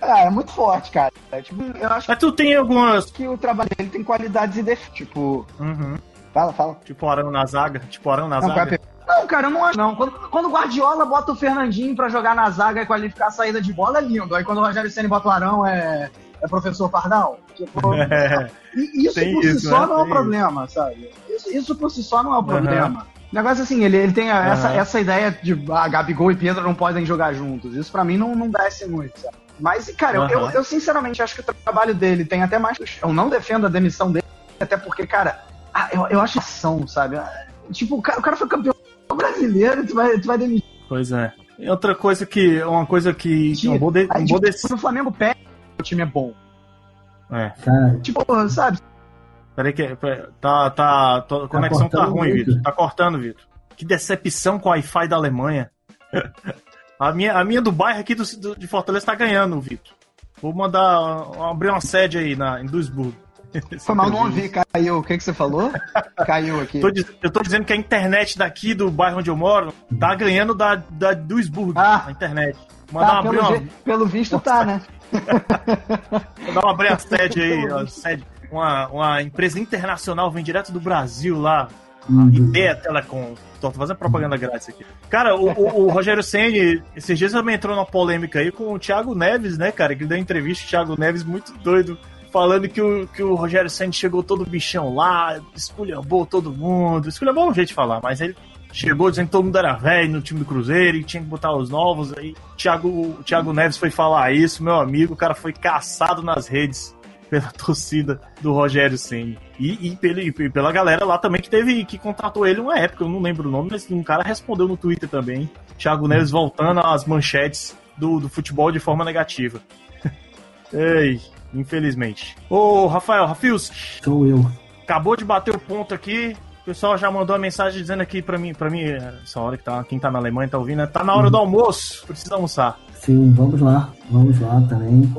É, é muito forte, cara. É, tipo, eu acho Mas tu tem algumas. que o trabalho dele tem qualidades e defeitos. Tipo, Uhum. fala, fala. Tipo Arão na zaga. Tipo Arão na Não, é zaga. não, cara, eu não acho não. Quando, quando o Guardiola bota o Fernandinho pra jogar na zaga e qualificar a saída de bola, é lindo. Aí quando o Rogério Senna bota o Arão, é, é professor Pardal. Tipo, É. Isso por isso, si só né? não é um problema, sabe? Isso, isso por si só não é um problema. Negócio assim, ele, ele tem a- essa, essa ideia de ah, Gabigol e Pedro não podem jogar juntos. Isso pra mim não, não desce muito, sabe? Mas, cara, eu- eu, eu sinceramente acho que o trabalho dele tem até mais. Eu não defendo a demissão dele, até porque, cara, ah, eu, eu acho ação, sabe? Ah, Tipo, o cara, o cara foi campeão brasileiro, tu vai, tu vai demitir. Pois é. E outra coisa que. Uma coisa que. Um bom de, Aí, um tipo, bom desse... quando o Flamengo pega, o time é bom. É. Cara, Tipo, sabe? Peraí que. peraí, tá, tá. A conexão tá, ruim, muito. Vitor. Tá cortando, Vitor. Que decepção com o Wi-Fi da Alemanha. a, minha, a minha do bairro aqui do, do- de Fortaleza tá ganhando, Vitor. Vou mandar. abrir uma sede aí na, em Duisburg. Foi mal, não ouvi, caiu. O que, que você falou? Caiu aqui. Tô eu tô dizendo que a internet daqui do bairro onde eu moro tá ganhando da, da Duisburg, Ah. a internet. Mandar Tá, abrir pelo, uma, pelo visto tá, né? Vou dar uma abrir a sede aí, ó, sede. Uma, uma empresa internacional vem direto do Brasil lá. Uhum. Ideia Telecom. Tô fazendo propaganda grátis aqui. Cara, o, o- o Rogério Senni, esses dias também entrou numa polêmica aí com o Thiago Neves, né, cara? Que ele deu entrevista, o Thiago Neves muito doido, falando que o, que o Rogério Senni chegou todo bichão lá, esculhambou todo mundo. Esculhambou é um jeito de falar, mas ele chegou dizendo que todo mundo era velho no time do Cruzeiro e tinha que botar os novos. Aí Thiago, o Thiago Neves foi falar isso, meu amigo, o cara foi caçado nas redes pela torcida do Rogério Senni. E, e, pela, e pela galera lá também que teve que contratou ele uma época, eu não lembro o nome, mas um cara respondeu no Twitter também. Thiago Neves voltando às manchetes do, do futebol de forma negativa. Ei, infelizmente. Ô, Rafael, Rafius, sou eu. acabou de bater o ponto aqui. O pessoal já mandou uma mensagem dizendo aqui pra mim, para mim, essa hora que tá, quem tá na Alemanha tá ouvindo, né? tá na hora do almoço, precisa almoçar. Sim, vamos lá. Vamos lá também.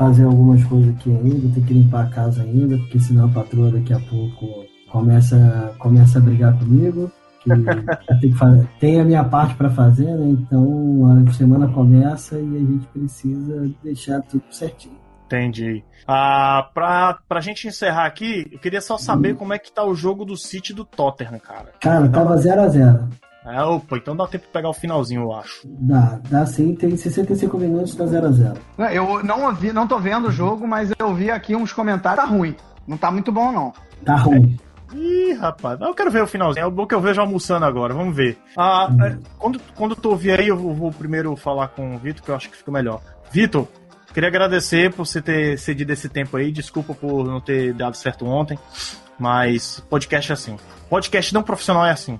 Fazer algumas coisas aqui ainda. Tem que limpar a casa ainda, porque senão a patroa daqui a pouco começa, começa a brigar comigo. Que tenho que fazer, tem a minha parte para fazer, né? Então a semana começa e a gente precisa deixar tudo certinho. Entendi. Ah, pra, pra gente encerrar aqui, eu queria só saber como é que tá o jogo do City do Tottenham, cara. Cara, tava 0 a 0 É, opa, então dá tempo de pegar o finalzinho, eu acho. Dá, dá sim, tem 65 minutos, tá 0 a 0 Eu não ouvi, não tô vendo o jogo, mas eu vi aqui uns comentários. Tá ruim. Não tá muito bom, não. Tá ruim. Ih, rapaz, eu quero ver o finalzinho. É bom que eu vejo almoçando agora, vamos ver. Ah, é, quando, quando tu ouvir aí, eu vou, vou primeiro falar com o Vitor, que eu acho que fica melhor. Vitor, Queria agradecer por você ter cedido esse tempo aí. Desculpa por não ter dado certo ontem. Mas podcast é assim. Podcast não profissional é assim.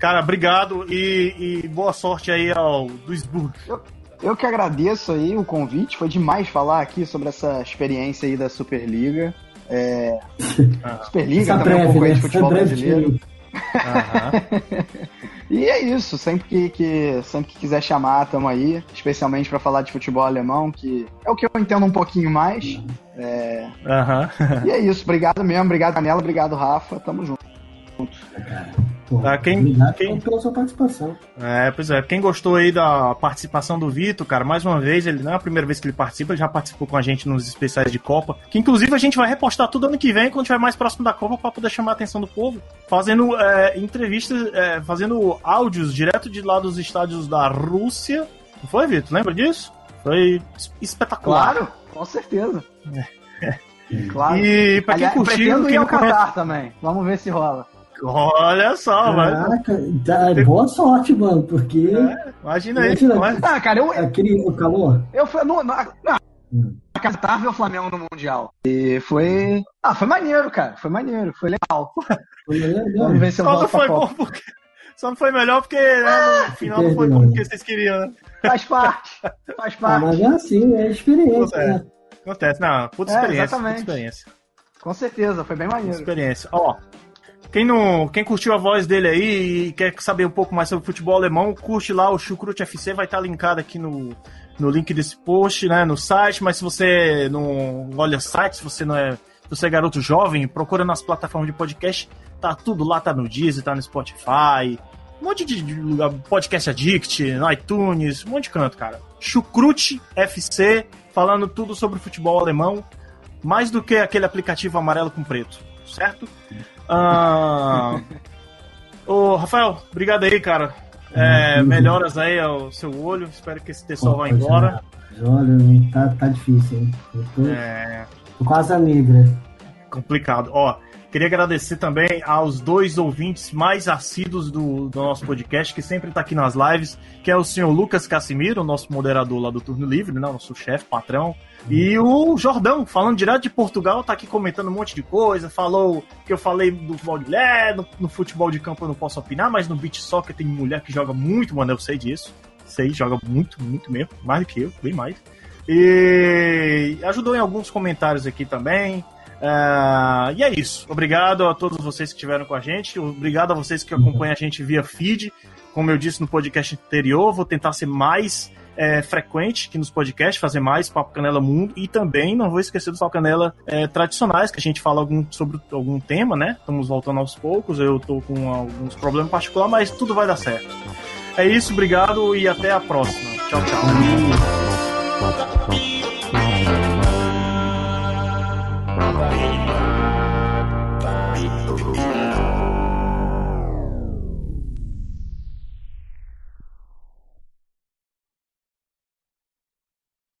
Cara, obrigado e, e boa sorte aí ao Duisburg. Eu, eu que agradeço aí o convite. Foi demais falar aqui sobre essa experiência aí da Superliga. É... Ah. Superliga, também um pouco aí de né? futebol brasileiro. e é isso, sempre que, que, sempre que quiser chamar, tamo aí, especialmente para falar de futebol alemão, que é o que eu entendo um pouquinho mais. É... Uhum. e é isso, obrigado mesmo, obrigado Canela, obrigado Rafa, tamo junto. Tá, quem, Obrigado quem... pela sua participação. É, pois é. Quem gostou aí da participação do Vitor, cara, mais uma vez, ele não é a primeira vez que ele participa, ele já participou com a gente nos especiais de Copa. Que inclusive a gente vai repostar tudo ano que vem, quando estiver mais próximo da Copa, para poder chamar a atenção do povo. Fazendo é, entrevistas, é, fazendo áudios direto de lá dos estádios da Rússia. Não foi, Vitor? Lembra disso? Foi espetacular. Claro, com certeza. É. Claro. E pra quem Aliás, curtiu. Quem ir ao Qatar também. Vamos ver se rola. Olha só, Caraca, mano. Tá, boa sorte, mano, porque. É, imagina, imagina aí. Mas... Ah, cara, eu. Aquele, o calor. Eu fui. No, no, não, hum. O Flamengo no Mundial. E foi. Ah, foi maneiro, cara. Foi maneiro, foi legal. Foi legal. Vamos ver se eu Só não foi bom porque. Só não foi melhor porque né, no ah, final não foi como que vocês queriam, né? Faz parte. Faz parte. Ah, mas é assim, é experiência. É. Né? Acontece, não, puta experiência. É, exatamente. Puta experiência. Com certeza, foi bem maneiro. Experiência. Ó, quem, não, quem curtiu a voz dele aí e quer saber um pouco mais sobre futebol alemão, curte lá o Chucrute FC, vai estar tá linkado aqui no, no link desse post, né, no site, mas se você não olha site, se você não é, se você é garoto jovem, procura nas plataformas de podcast, tá tudo lá, tá no Deezer, tá no Spotify, um monte de lugar, podcast addict, no iTunes, um monte de canto, cara. Chucrute FC, falando tudo sobre futebol alemão, mais do que aquele aplicativo amarelo com preto, certo? Ah, ô, Rafael, obrigado aí, cara. É, melhoras aí ao seu olho. Espero que esse pessoal vá embora. Olha, tá, tá difícil, hein? Eu tô, é... tô quase a migra. Complicado. Ó, queria agradecer também aos dois ouvintes mais assíduos do, do nosso podcast, que sempre tá aqui nas lives, que é o senhor Lucas Casimiro, nosso moderador lá do Turno Livre, né? Nosso chefe, patrão. E o Jordão, falando direto de Portugal, tá aqui comentando um monte de coisa. Falou que eu falei do futebol de mulher, no, no, futebol de campo eu não posso opinar, mas no beach soccer tem mulher que joga muito, mano, eu sei disso. Sei, joga muito, muito mesmo. Mais do que eu, bem mais. E ajudou em alguns comentários aqui também. Uh, e é isso. Obrigado a todos vocês que estiveram com a gente. Obrigado a vocês que acompanham a gente via feed. Como eu disse no podcast anterior, vou tentar ser mais é, frequente aqui nos podcasts, fazer mais Papo Canela Mundo e também não vou esquecer dos Papo Canela é, tradicionais, que a gente fala algum, sobre algum tema, né? Estamos voltando aos poucos, eu tô com alguns problemas particulares, mas tudo vai dar certo. É isso, obrigado e até a próxima. Tchau, tchau.